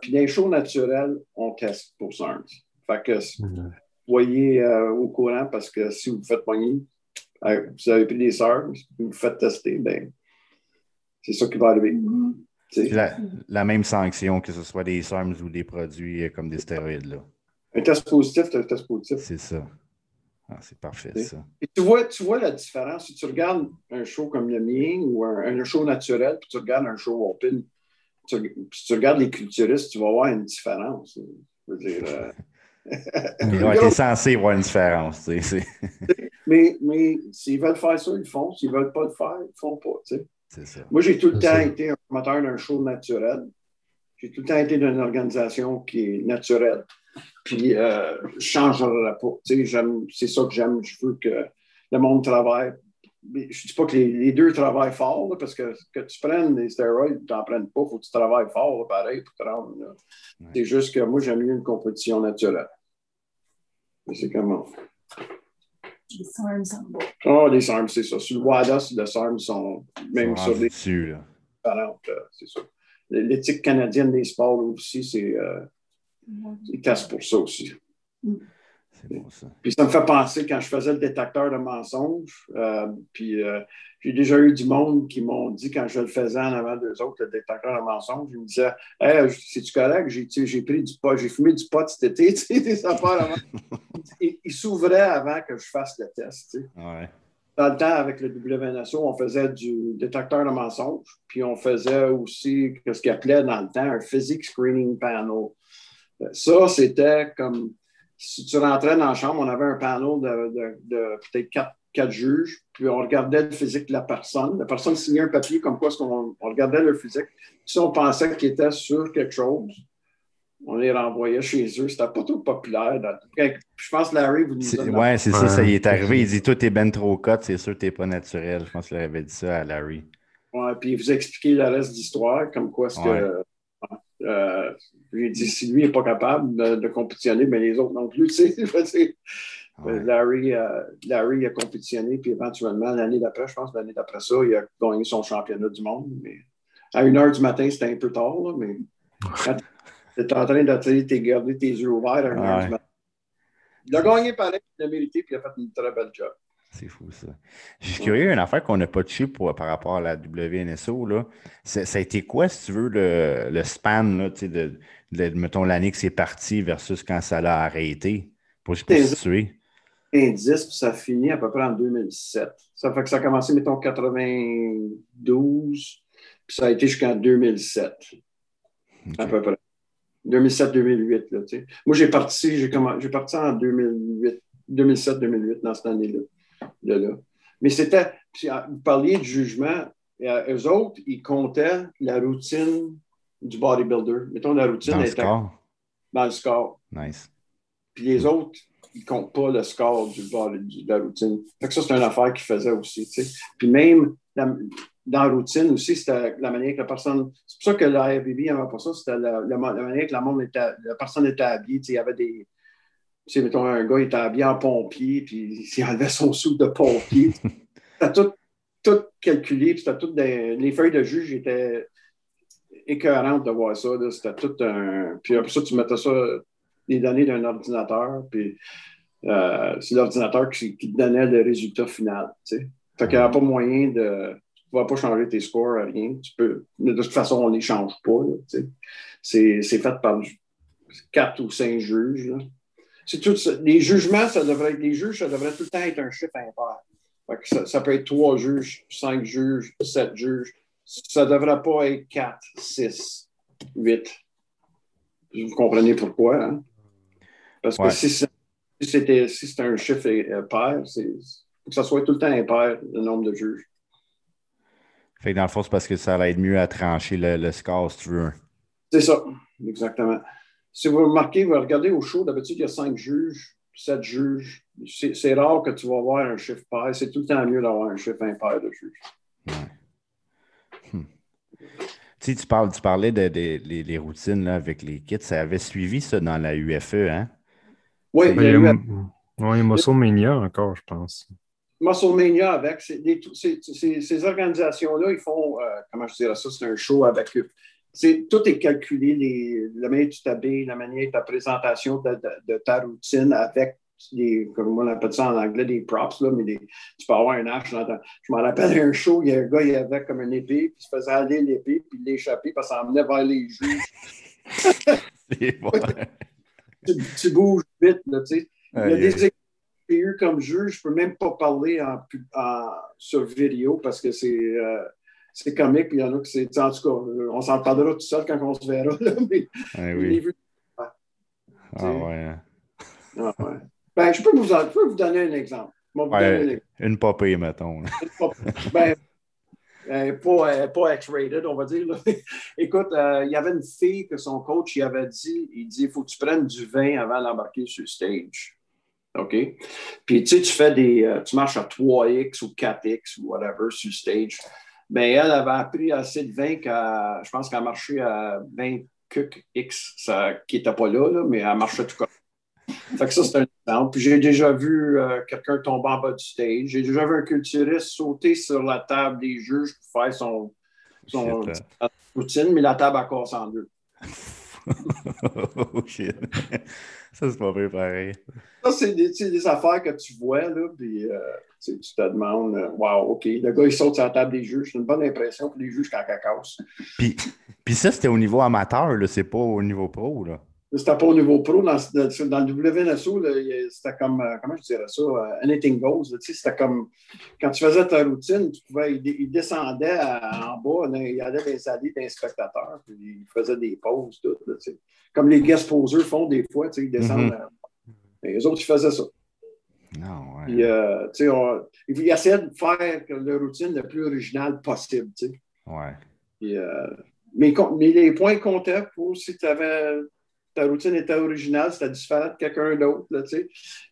puis dans les shows naturels, on teste pour SARMs. Fait que, voyez euh, au courant parce que si vous faites pogner, euh, vous avez pris des sœurs, vous vous faites tester, ben, c'est ça qui va arriver.
La, la, même sanction, que ce soit des SARMs ou des produits euh, comme des stéroïdes. Là.
Un test positif, c'est un test positif.
C'est ça. Ah, c'est parfait, ça.
Et tu vois, tu vois la différence. Si tu regardes un show comme le mien ou un, show naturel, puis tu regardes un show open, tu, si tu regardes les culturistes, tu vas voir une différence. Je veux dire. Euh...
tu es censé voir une différence. Tu sais,
mais mais s'ils veulent faire ça, ils le font. S'ils ne veulent pas le faire, ils ne font pas. Tu sais.
ça.
Moi, j'ai tout le temps été un promoteur d'un show naturel. J'ai tout le temps été dans une organisation qui est naturelle. Puis, euh, je ne changerai pas. C'est ça que j'aime. Je veux que le monde travaille. je ne dis pas que les, deux travaillent fort, parce que que tu prennes des stéroïdes, tu n'en prennes pas, il faut que tu travailles fort, pareil, pour te rendre. C'est juste que moi, j'aime mieux une compétition naturelle. C'est comment?
Les SARMs sont beaux.
Oh, les SARMs, c'est ça. Sur le WADA, les SARMs sont même sur des.
Dessus,
c'est ça. L'éthique canadienne des sports aussi, c'est. Euh, ils testent pour ça aussi.
Mm. C'est bon, ça.
Puis ça me fait penser quand je faisais le détecteur de mensonges. Euh, puis euh, j'ai déjà eu du monde qui m'ont dit quand je le faisais en avant d'eux autres, le détecteur de mensonges, ils me disaient Hey, c'est-tu correct? J'ai pris du pot, j'ai fumé du pot cet été, tu sais, des affaires avant. ils, s'ouvraient avant que je fasse le test. Tu sais.
ouais.
Dans le temps, avec le WNSO, on faisait du détecteur de mensonges, puis on faisait aussi ce qu'ils appelait dans le temps un physics screening panel. Ça, c'était comme si tu rentrais dans la chambre, on avait un panel de, peut-être quatre, juges, puis on regardait le physique de la personne. La personne signait un papier comme quoi on, on regardait le physique. Si on pensait qu'il était sur quelque chose, on les renvoyait chez eux. C'était pas tout populaire. Je pense que Larry vous
nous Oui, c'est ça, ça y est arrivé. Il dit Tout est ben trop cote, c'est sûr que tu n'es pas naturel. Je pense qu'il avait dit ça à Larry.
Oui, puis il vous expliquait le reste d'histoire, comme quoi ce que euh, lui, dit, si lui n'est pas capable de, compétitionner, mais les autres non plus. Larry, euh, Larry a compétitionné, puis éventuellement, l'année d'après, je pense, l'année d'après ça, il a gagné son championnat du monde. Mais à une heure du matin, c'était un peu tard, mais quand tu es en train de garder tes yeux ouverts à une heure du matin. Il a gagné pareil, il a mérité, puis il a fait une très belle job.
C'est fou, ça. Je suis curieux, une affaire qu'on n'a pas touché par rapport à la WNSO, là. Ça, a été quoi, si tu veux, le, le span là, de, de, mettons, l'année que c'est parti versus quand ça l'a arrêté? Pour pour situer?
2010, puis ça finit à peu près en 2007. Ça fait que ça a commencé, mettons, 92, puis ça a été jusqu'en 2007, à peu près. 2007-2008. Moi, j'ai parti, j'ai parti en 2008, 2007-2008 dans cette année-là de là. Mais c'était, vous parliez de jugement, eux autres, ils comptaient la routine du bodybuilder. Mettons, la routine
dans le score.
Dans le score.
Nice.
Puis les autres, ils ne comptent pas le score du de la routine. Fait que ça, c'est une affaire qu'ils faisaient aussi. Puis même dans la routine aussi, c'était la manière que la personne. C'est pour ça que la FBB n'avait pas ça, c'était la, manière que la, monde était, la personne était habillée. Il y avait des, sais, mettons, un gars, il était habillé en pompier, puis il enlevait son sou de pompier. c'était tout, tout calculé, puis c'était tout les feuilles de juge étaient écœurantes de voir ça. C'était tout un. Puis après ça, tu mettais ça, les données d'un ordinateur, puis euh, c'est l'ordinateur qui, te donnait le résultat final. Tu sais. Fait qu'il n'y avait pas moyen de. Tu ne vas pas changer tes scores, rien. Tu peux, de toute façon, on ne les change pas. c'est, c'est fait par quatre ou cinq juges. Là c'est tout Les jugements, ça devrait être, les juges, ça devrait tout le temps être un chiffre impair. ça, peut être trois juges, cinq juges, sept juges. Ça ne devrait pas être quatre, six, huit. Vous comprenez pourquoi, hein? Parce que si c'était si c'est un chiffre impair, c'est faut que ça soit tout le temps impair, le nombre de juges.
Fait que dans le fond, c'est parce que ça va être mieux à trancher le, le score, si tu veux.
C'est ça, exactement. Si vous remarquez, vous regardez au show, d'habitude, il y a cinq juges, sept juges. C'est rare que tu vas avoir un chiffre pair. C'est tout le temps mieux d'avoir un chiffre impair de juges.
Hmm. Tu, tu, parles, tu parlais des de, les routines là, avec les kits. Ça avait suivi ça dans la UFE, hein?
Oui, il y a, eu...
oui, encore, je pense.
Muscle Mania avec. ces organisations-là, ils font, euh, comment je dirais ça, c'est un show avec tout est calculé, la manière dont tu t'habilles, la manière de ta présentation de, ta routine avec des, comme on appelle ça en anglais, des props, là, mais des, tu peux avoir un arche. Je me rappelle un show, il y a un gars, il avait comme une épée, puis il se faisait aller l'épée, puis l'échapper parce que ça emmenait vers les juges. tu, tu, bouges vite, là, tu sais. Il y a des eu comme juge, je ne peux même pas parler en, en, sur vidéo parce que c'est euh, c'est comique. Puis il y en a qui c'est. En tout cas, on s'en parlera tout seul quand on se verra. Là, mais
ah oui. vu. Ah ouais.
Ah ouais. Ben, je peux vous, je peux vous donner un exemple.
Ouais, une popée, mettons.
ben, euh, pas, euh, pas X-rated, on va dire. Là. Écoute, euh, il y avait une fille que son coach il avait dit, il dit, il faut que tu prennes du vin avant d'embarquer sur le stage. OK? Puis, tu sais, tu fais des, euh, tu marches à 3X ou 4X ou whatever sur le stage. Mais elle avait appris assez de vin qu'elle, je pense qu'elle marchait à 20 X, ça, qui n'était pas là, là, mais elle marchait tout comme fait que ça, c'est un exemple. Puis j'ai déjà vu euh, quelqu'un tomber en bas du stage. J'ai déjà vu un culturiste sauter sur la table des juges pour faire son, son routine, mais la table a cassé en deux.
oh shit. Ça, c'est pas bien pareil.
Ça, c'est des, des, affaires que tu vois, là, puis euh, tu te demandes, wow, OK, le gars, il saute sur la table des juges. C'est une bonne impression pour les juges quand elle casse.
Puis, puis ça, c'était au niveau amateur, là, c'est pas au niveau pro, là.
C'était pas au niveau pro. Dans, dans le WNSO, c'était comme, euh, comment je dirais ça, uh, anything goes. C'était comme, quand tu faisais ta routine, tu pouvais, il, descendait en bas, il y avait des allées des spectateurs, puis il faisait des pauses, tout. Là, comme les guest posers font des fois, ils descendent. Mm-hmm. les autres, ils faisaient ça.
Non, ouais.
Puis, euh, on, ils essayaient de faire la routine le plus originale possible.
Ouais.
Puis, euh, mais, mais, les points comptaient pour si tu avais ta routine était originale, c'était différent de quelqu'un d'autre.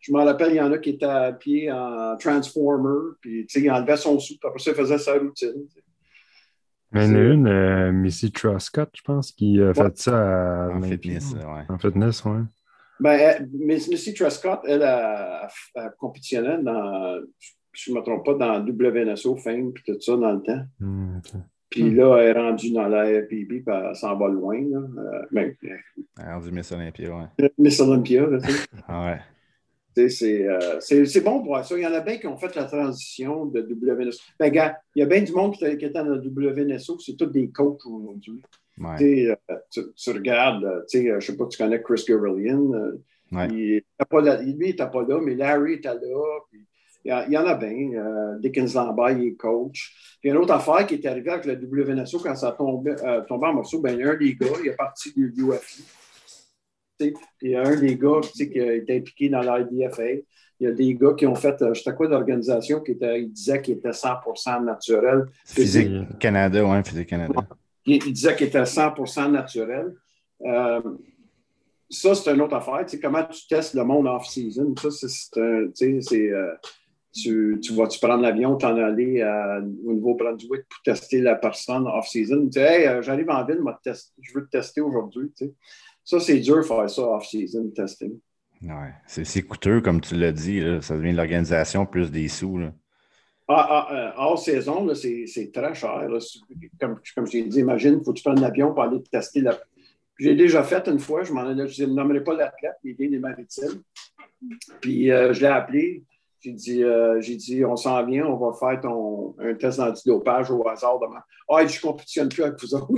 Je me rappelle, il y en a qui étaient à pied en Transformer, puis il enlevait son sou, puis après ça, il faisait sa routine.
Mais il y en a une, euh, Missy Truscott, je pense, qui a fait ça
en fitness. Ouais.
En fitness, oui.
Ben, Missy Truscott, elle a, compétitionnait dans, je ne me trompe pas, dans WNSO, Fame, puis tout ça dans le temps.
Hmm,
puis hmm. là, elle est rendue dans la FPB, puis elle s'en va loin. Là. Euh, ben,
elle est rendue Miss Olympia, oui.
Miss Olympia, tu sais.
ah ouais.
Euh, c'est bon pour ça. Il y en a bien qui ont fait la transition de WNSO. Ben, gars, il y a bien du monde qui, était dans le WNSO, c'est tous des coachs aujourd'hui.
Ouais.
Euh, tu, tu, regardes, je ne sais pas si tu connais Chris Gavrilian.
Ouais.
Il, pas là, lui, il n'était pas là, mais Larry était là. Puis, il y en a bien. Euh, Dickens Lambert, il est coach. Puis une autre affaire qui est arrivée avec le WNSO quand ça tombé, euh, tombé en morceaux, ben, il y a un des gars, il est parti du UFI. Puis il y a un des gars qui été impliqué dans l'IDFA. Il y a des gars qui ont fait, euh, je sais quoi d'organisation, qui était, il disait qu'il était 100% naturel.
Physique, Canada, oui, Physique Canada.
Il, disait qu'il était 100% naturel. Euh, ça, c'est une autre affaire. Tu sais, comment tu testes le monde off-season? Ça, c'est, euh, tu, tu vas-tu prendre l'avion, t'en aller à, au Nouveau-Brunswick pour tester la personne off-season. Tu sais, hey, euh, j'arrive en ville, je veux te tester aujourd'hui. Tu sais. Ça, c'est dur de faire ça off-season testing.
Ouais, c'est coûteux, comme tu l'as dit. Là. Ça devient de l'organisation plus des sous. Là.
Ah, ah, euh, hors saison, c'est très cher. Là. Comme, comme je t'ai dit, imagine, il faut que tu prennes l'avion pour aller tester la. J'ai déjà fait une fois, je ne nommerai pas l'athlète, mais il est des maritimes. Puis euh, je l'ai appelé. J'ai dit, euh, j'ai dit, on s'en vient, on va faire ton, un test d'antidopage au hasard demain. Ah, je ne compétitionne plus avec vous autres.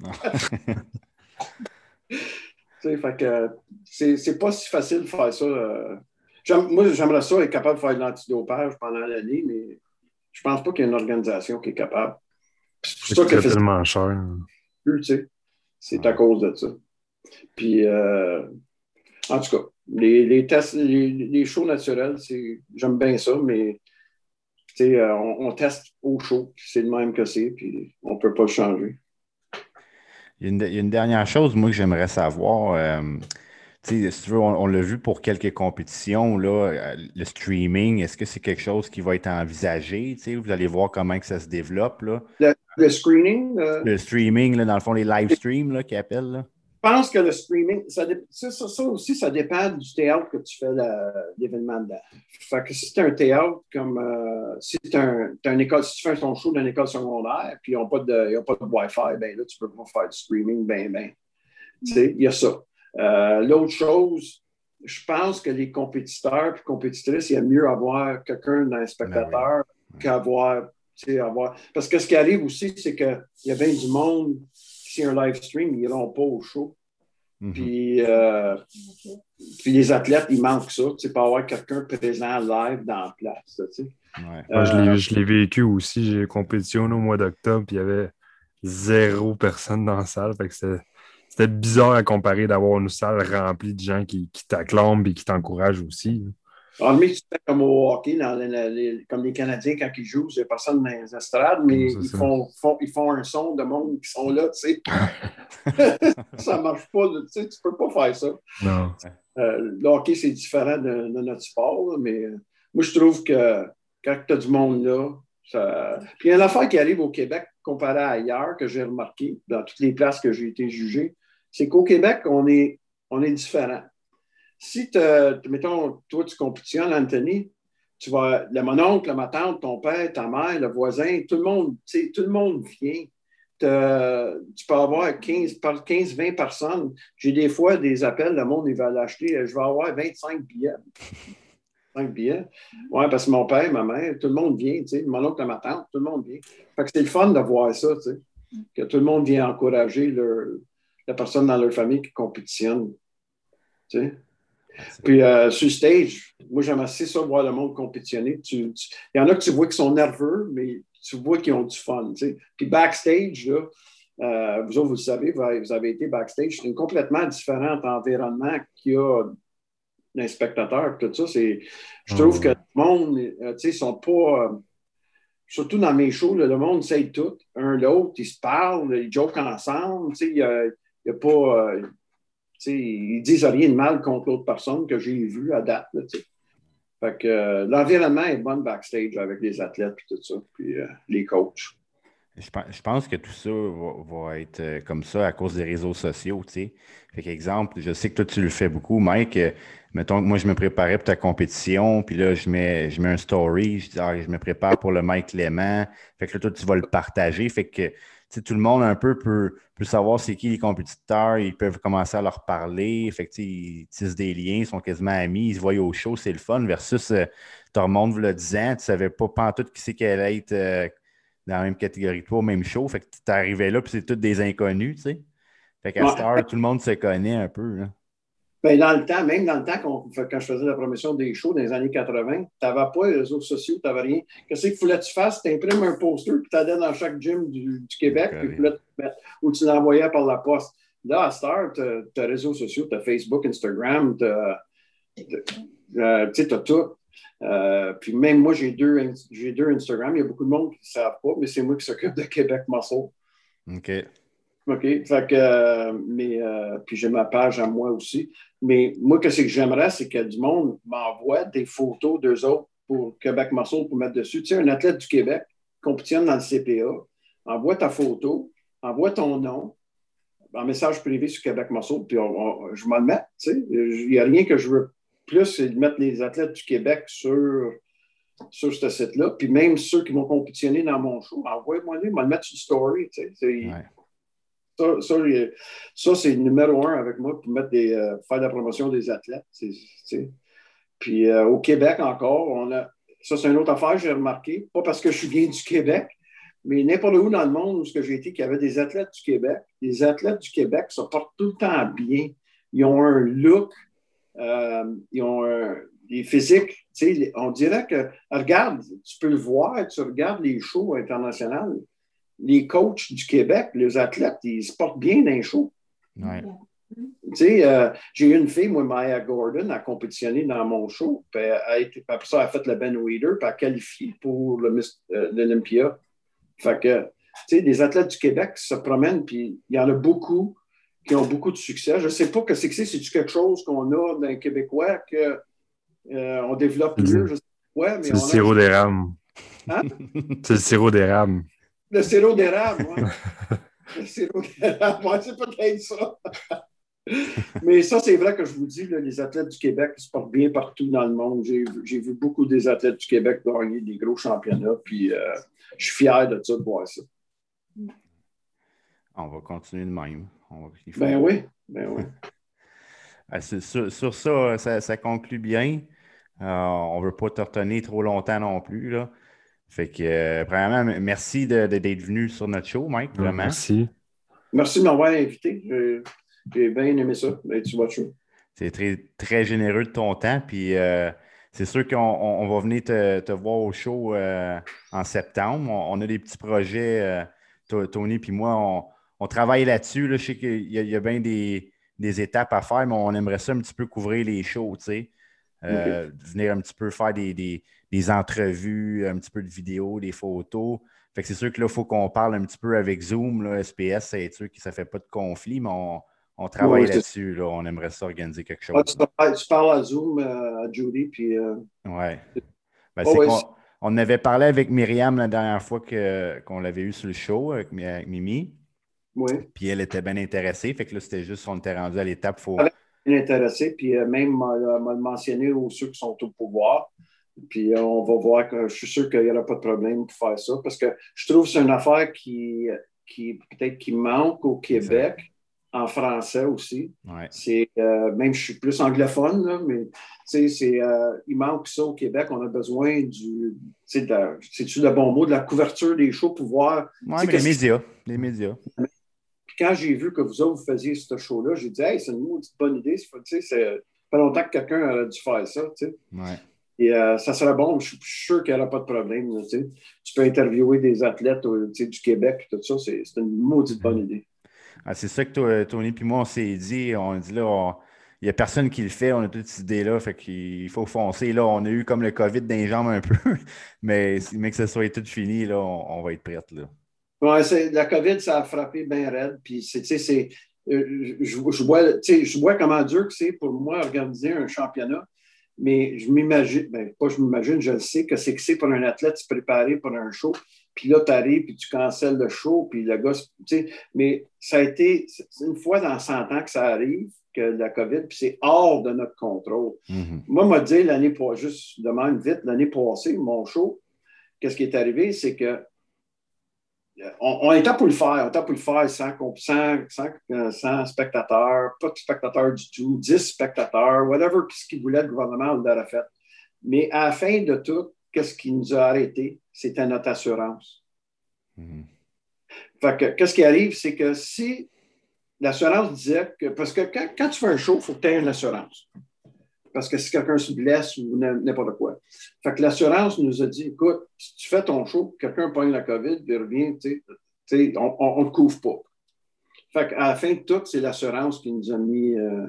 c'est pas si facile de faire ça. Euh. moi, j'aimerais ça être capable de faire de l'antidopage pendant l'année, mais je pense pas qu'il y ait une organisation qui est capable.
C'est ça que tellement cher.
C'est à cause de ça. Puis, euh, en tout cas, les, tests, les, shows naturels, j'aime bien ça, mais euh, on, on, teste au chaud, c'est le même que c'est, puis on ne peut pas le changer.
Il y, a une, dernière chose, moi, que j'aimerais savoir. Euh, si tu veux, on, l'a vu pour quelques compétitions, là, euh, le streaming, est-ce que c'est quelque chose qui va être envisagé? Vous allez voir comment que ça se développe. Là.
Le, streaming?
Le streaming, là, dans le fond, les live streams qu'ils appellent. Là.
Je pense que le streaming, ça, aussi, ça dépend du théâtre que tu fais l'événement dedans. Fait que si tu un théâtre comme euh, si tu un, une école, si tu fais ton show dans une école secondaire, puis ils n'ont pas de, pas de Wi-Fi, ben là, tu peux pas faire du streaming, ben, ben. Tu sais, il y a ça. Euh, l'autre chose, je pense que les compétiteurs et compétitrices, il y a mieux avoir quelqu'un d'un spectateur ben qu'avoir. Avoir... Parce que ce qui arrive aussi, c'est qu'il y a bien du monde, un live stream, ils n'iront pas au show. Mhm. puis, euh, puis, les athlètes, il manque ça, tu sais, pas avoir quelqu'un présent live dans la place. Tu sais.
Moi, je l'ai vécu aussi. J'ai compétition au mois d'octobre, puis il y avait zéro personne dans la salle. C'était bizarre à comparer d'avoir une salle remplie de gens qui, qui t'acclament et qui t'encouragent aussi.
En ah, mais comme au hockey, comme les Canadiens, quand ils jouent, c'est personne dans les estrades, mais ils font, ils font un son de monde qui sont là, tu sais. ça marche pas, tu sais, tu peux pas faire ça.
Non.
Euh, le hockey, c'est différent de, notre sport, mais euh, moi, je trouve que quand tu as du monde là, ça... Puis il y a une affaire qui arrive au Québec comparé à ailleurs, que j'ai remarqué dans toutes les places que j'ai été jugé, c'est qu'au Québec, on est, on est différent si, mettons, toi, tu compétitionnes, Anthony, tu vas, le mononcle, ma tante, ton père, ta mère, le voisin, tout le monde, tout le monde vient. tu peux avoir 15, 15 20 personnes. J'ai des fois des appels, le monde, il va l'acheter. Je vais avoir 25 billets. 5 billets. Oui, parce que mon père, ma mère, tout le monde vient, tu sais, mon oncle, ma tante, tout le monde vient. Fait que c'est le fun de voir ça, tu sais, que tout le monde vient encourager la personne dans leur famille qui compétitionne. Puis euh, sur stage, moi j'aime assez ça voir le monde compétitionner. il y en a que tu vois qui sont nerveux, mais tu vois qu'ils ont du fun. Puis backstage, là, euh, vous autres, vous le savez, vous avez été backstage, c'est un complètement différent environnement qu'il y a d'un spectateur. Tout ça, je trouve que le monde, euh, ils sont pas. surtout dans mes shows, le monde sait tout. Un l'autre, ils se parlent, ils joke ensemble. Il n'y a, a, pas ils disent rien de mal contre l'autre personne que j'ai vu à date. fait que euh, l'environnement est bon backstage avec les athlètes et tout ça, puis euh, les coachs.
Je pense que tout ça va, être euh, comme ça à cause des réseaux sociaux, tu. Fait je sais que toi, tu le fais beaucoup, Mike. mettons que moi, je me préparais pour ta compétition, puis là, je mets, je mets un story, je dis, ah, je me prépare pour le Mike Clément. Fait que là, toi, tu vas le partager. Fait que tout le monde un peu peut, savoir c'est qui les compétiteurs, ils peuvent commencer à leur parler, fait ils tissent des liens, ils sont quasiment amis, ils se voient au show, c'est le fun, versus euh, tu remontes le 10 ans, tu ne savais pas tout qui c'est qu'elle allait être euh, dans la même catégorie que toi, au même show, fait que tu arrivé là, puis c'est tous des inconnus, tu sais. Fait qu'à Star, tout le monde se connaît un peu.
Ben, dans le temps, même dans le temps, quand, je faisais la promotion des shows dans les années 80, tu n'avais pas les réseaux sociaux, tu n'avais rien. Qu'est-ce qu'il fallait que tu fasses? Tu imprimes un poster, puis tu allais dans chaque gym du, Québec, puis ou tu l'envoyais par la poste. Là, à Star, tu as, réseaux sociaux, tu as Facebook, Instagram, tu as, euh, tout. Euh, puis même moi, j'ai deux, deux Instagram. Il y a beaucoup de monde qui ne savent pas, mais c'est moi qui s'occupe de Québec Muscle.
OK.
OK. Fait que, euh, mais, euh, puis j'ai ma page à moi aussi. Mais moi, ce que j'aimerais, c'est que du monde m'envoie des photos d'eux autres pour Québec Muscle pour mettre dessus. Tu sais, un athlète du Québec compétitionne dans le CPA, envoie ta photo, envoie ton nom, en message privé sur Québec Muscle, puis je m'en mets. Tu sais, il n'y a rien que je veux plus, c'est de mettre les athlètes du Québec sur sur ce site-là. Puis même ceux qui vont compétitionner dans mon show, envoie-moi-les, m'en mettre sur story. Tu sais. Ça, ça, c'est numéro un avec moi pour mettre des, euh, faire la promotion des athlètes. Puis euh, au Québec encore, on a. Ça, c'est une autre affaire, j'ai remarqué. Pas parce que je suis bien du Québec, mais n'importe où dans le monde où j'ai été, qu'il y avait des athlètes du Québec. Les athlètes du Québec se portent tout le temps bien. Ils ont un look, euh, ils ont des physiques. On dirait que, regarde, tu peux le voir, tu regardes les shows internationaux les coachs du Québec, les athlètes, ils se portent bien dans les shows.
Ouais.
Tu sais, euh, j'ai eu une fille, moi, Maya Gordon, a compétitionné dans mon show. Puis, après ça, elle a fait le Ben Weeder, puis elle a qualifié pour euh, l'Olympia. fait que, tu sais, les athlètes du Québec se promènent, puis il y en a beaucoup qui ont beaucoup de succès. Je ne sais pas que c'est, c'est quelque chose qu'on a dans les Québécois qu'on euh, développe mieux. Je sais
mais c'est le sirop d'érable. Hein? c'est le sirop d'érable.
Le sirop d'érable, oui. le sirop d'érable, ouais, c'est peut-être ça. Mais ça, c'est vrai que je vous dis, les athlètes du Québec se portent bien partout dans le monde. J'ai vu beaucoup des athlètes du Québec gagner des gros championnats, puis euh, je suis fier de ça, de voir ça.
On va continuer de même.
Ben oui, ben oui.
sur, ça, ça, conclut bien. on ne veut pas te retenir trop longtemps non plus. Là. Fait que, premièrement, merci d'être venu sur notre show, Mike. Vraiment.
Merci.
Merci de m'avoir invité. J'ai bien aimé ça, tu vois
C'est très, très généreux de ton temps. Puis euh, c'est sûr qu'on va venir te, voir au show euh, en septembre. On, a des petits projets, euh, Tony puis moi, on, travaille là-dessus. Je sais qu'il y, a bien des, étapes à faire, mais on aimerait ça un petit peu couvrir les shows, tu sais. Venir un petit peu faire des, entrevues, un petit peu de vidéos, des photos. Fait que c'est sûr que là, il faut qu'on parle un petit peu avec Zoom. Là, SPS, c'est sûr que ça ne fait pas de conflit, mais on, on travaille là-dessus. Là. On aimerait s'organiser quelque chose.
tu, parles, à Zoom euh, à Judy, puis. Euh...
Ouais. Ben, on, avait parlé avec Myriam la dernière fois qu'on l'avait eu sur le show avec, Mimi.
Oui.
Puis elle était bien intéressée. Fait que là, c'était juste, on était rendu à l'étape.
Faut... était intéressée, puis euh, même m'a mentionné aux ceux qui sont au pouvoir. Puis euh, on va voir que je suis sûr qu'il n'y aura pas de problème pour faire ça parce que je trouve que c'est une affaire qui, qui peut-être qui manque au Québec en français aussi. C'est euh, même je suis plus anglophone, là, mais c'est, euh, il manque ça au Québec. On a besoin du c'est tu le bon mot de la couverture des shows pour voir.
Les médias. Les médias.
Puis quand j'ai vu que vous autres vous faisiez ce show-là, j'ai dit Hey, c'est une bonne idée. C'est pas longtemps que quelqu'un aurait dû faire ça.
Ouais.
Et euh, ça serait bon, je suis sûr qu'il n'y aura pas de problème. tu peux interviewer des athlètes du Québec et tout ça. C'est une maudite bonne idée.
Ah, c'est ça que Tony et moi, on s'est dit. On dit là, il n'y a personne qui le fait. On a toute cette idée-là. Fait qu'il faut foncer. Là, on a eu comme le COVID dans les jambes un peu. mais, mais que ce soit tout fini, là, on, va être prête. Là.
Ouais, la COVID, ça a frappé bien raide. Puis, c'est, euh, je, vois, je vois comment dur que c'est pour moi organiser un championnat. Mais je m'imagine, ben, pas je m'imagine, je le sais, que c'est que c'est pour un athlète se préparer pour un show puis là, tu arrives, puis tu cancelles le show, puis le gars, tu sais, mais ça a été, une fois dans 100 ans que ça arrive, que la COVID, puis c'est hors de notre contrôle.
Mm-hmm.
Moi, m'a dit l'année passée, juste de même vite, l'année passée, mon show, qu'est-ce qui est arrivé, c'est que on, était pour le faire, on était pour le faire sans, sans, spectateurs, pas de spectateurs du tout, 10 spectateurs, whatever ce qu'il voulait, le gouvernement l'aurait fait. Mais à la fin de tout, qu'est-ce qui nous a arrêtés? C'était notre assurance.
Mhm.
Fait que, qu'est-ce qui arrive, c'est que si l'assurance disait que, parce que quand, tu fais un show, il faut que tu aies une assurance. Parce que si quelqu'un se blesse ou n'importe quoi. Fait que l'assurance nous a dit, écoute, si tu fais ton show, quelqu'un pogne la COVID, il revient, on ne te couvre pas. Fait qu'à la fin de tout, c'est l'assurance qui nous a mis. Euh,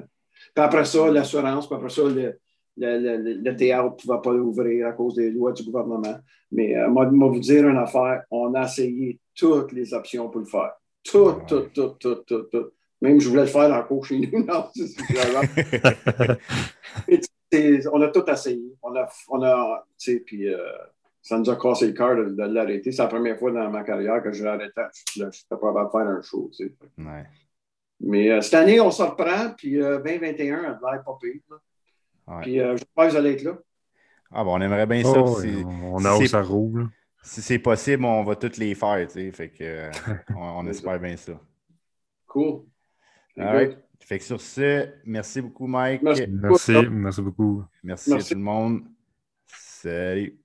puis après ça, l'assurance, puis après ça, le, le, théâtre ne pouvait pas l'ouvrir à cause des lois du gouvernement. Mais euh, moi, vous dire une affaire, on a essayé toutes les options pour le faire. Tout, tout, tout, tout, tout, tout. Même je voulais le faire encore chez nous. Non, on a tout essayé. On a, on puis euh, ça nous a cassé le cœur de, l'arrêter. C'est la première fois dans ma carrière que je arrêté. Je n'étais pas capable de faire un show, tu sais. Mais euh, cette année, on se reprend, puis 2021, elle va être pas pire. Puis euh, je pense que vous allez être là.
Ah bon, on aimerait bien ça.
Oh, on a où ça roule.
Si c'est possible, on va toutes les faire, tu sais. Fait que euh, on, espère bien ça.
Cool.
All Fait que sur ce, merci beaucoup, Mike.
Merci, merci, beaucoup.
merci. à tout le monde. Salut.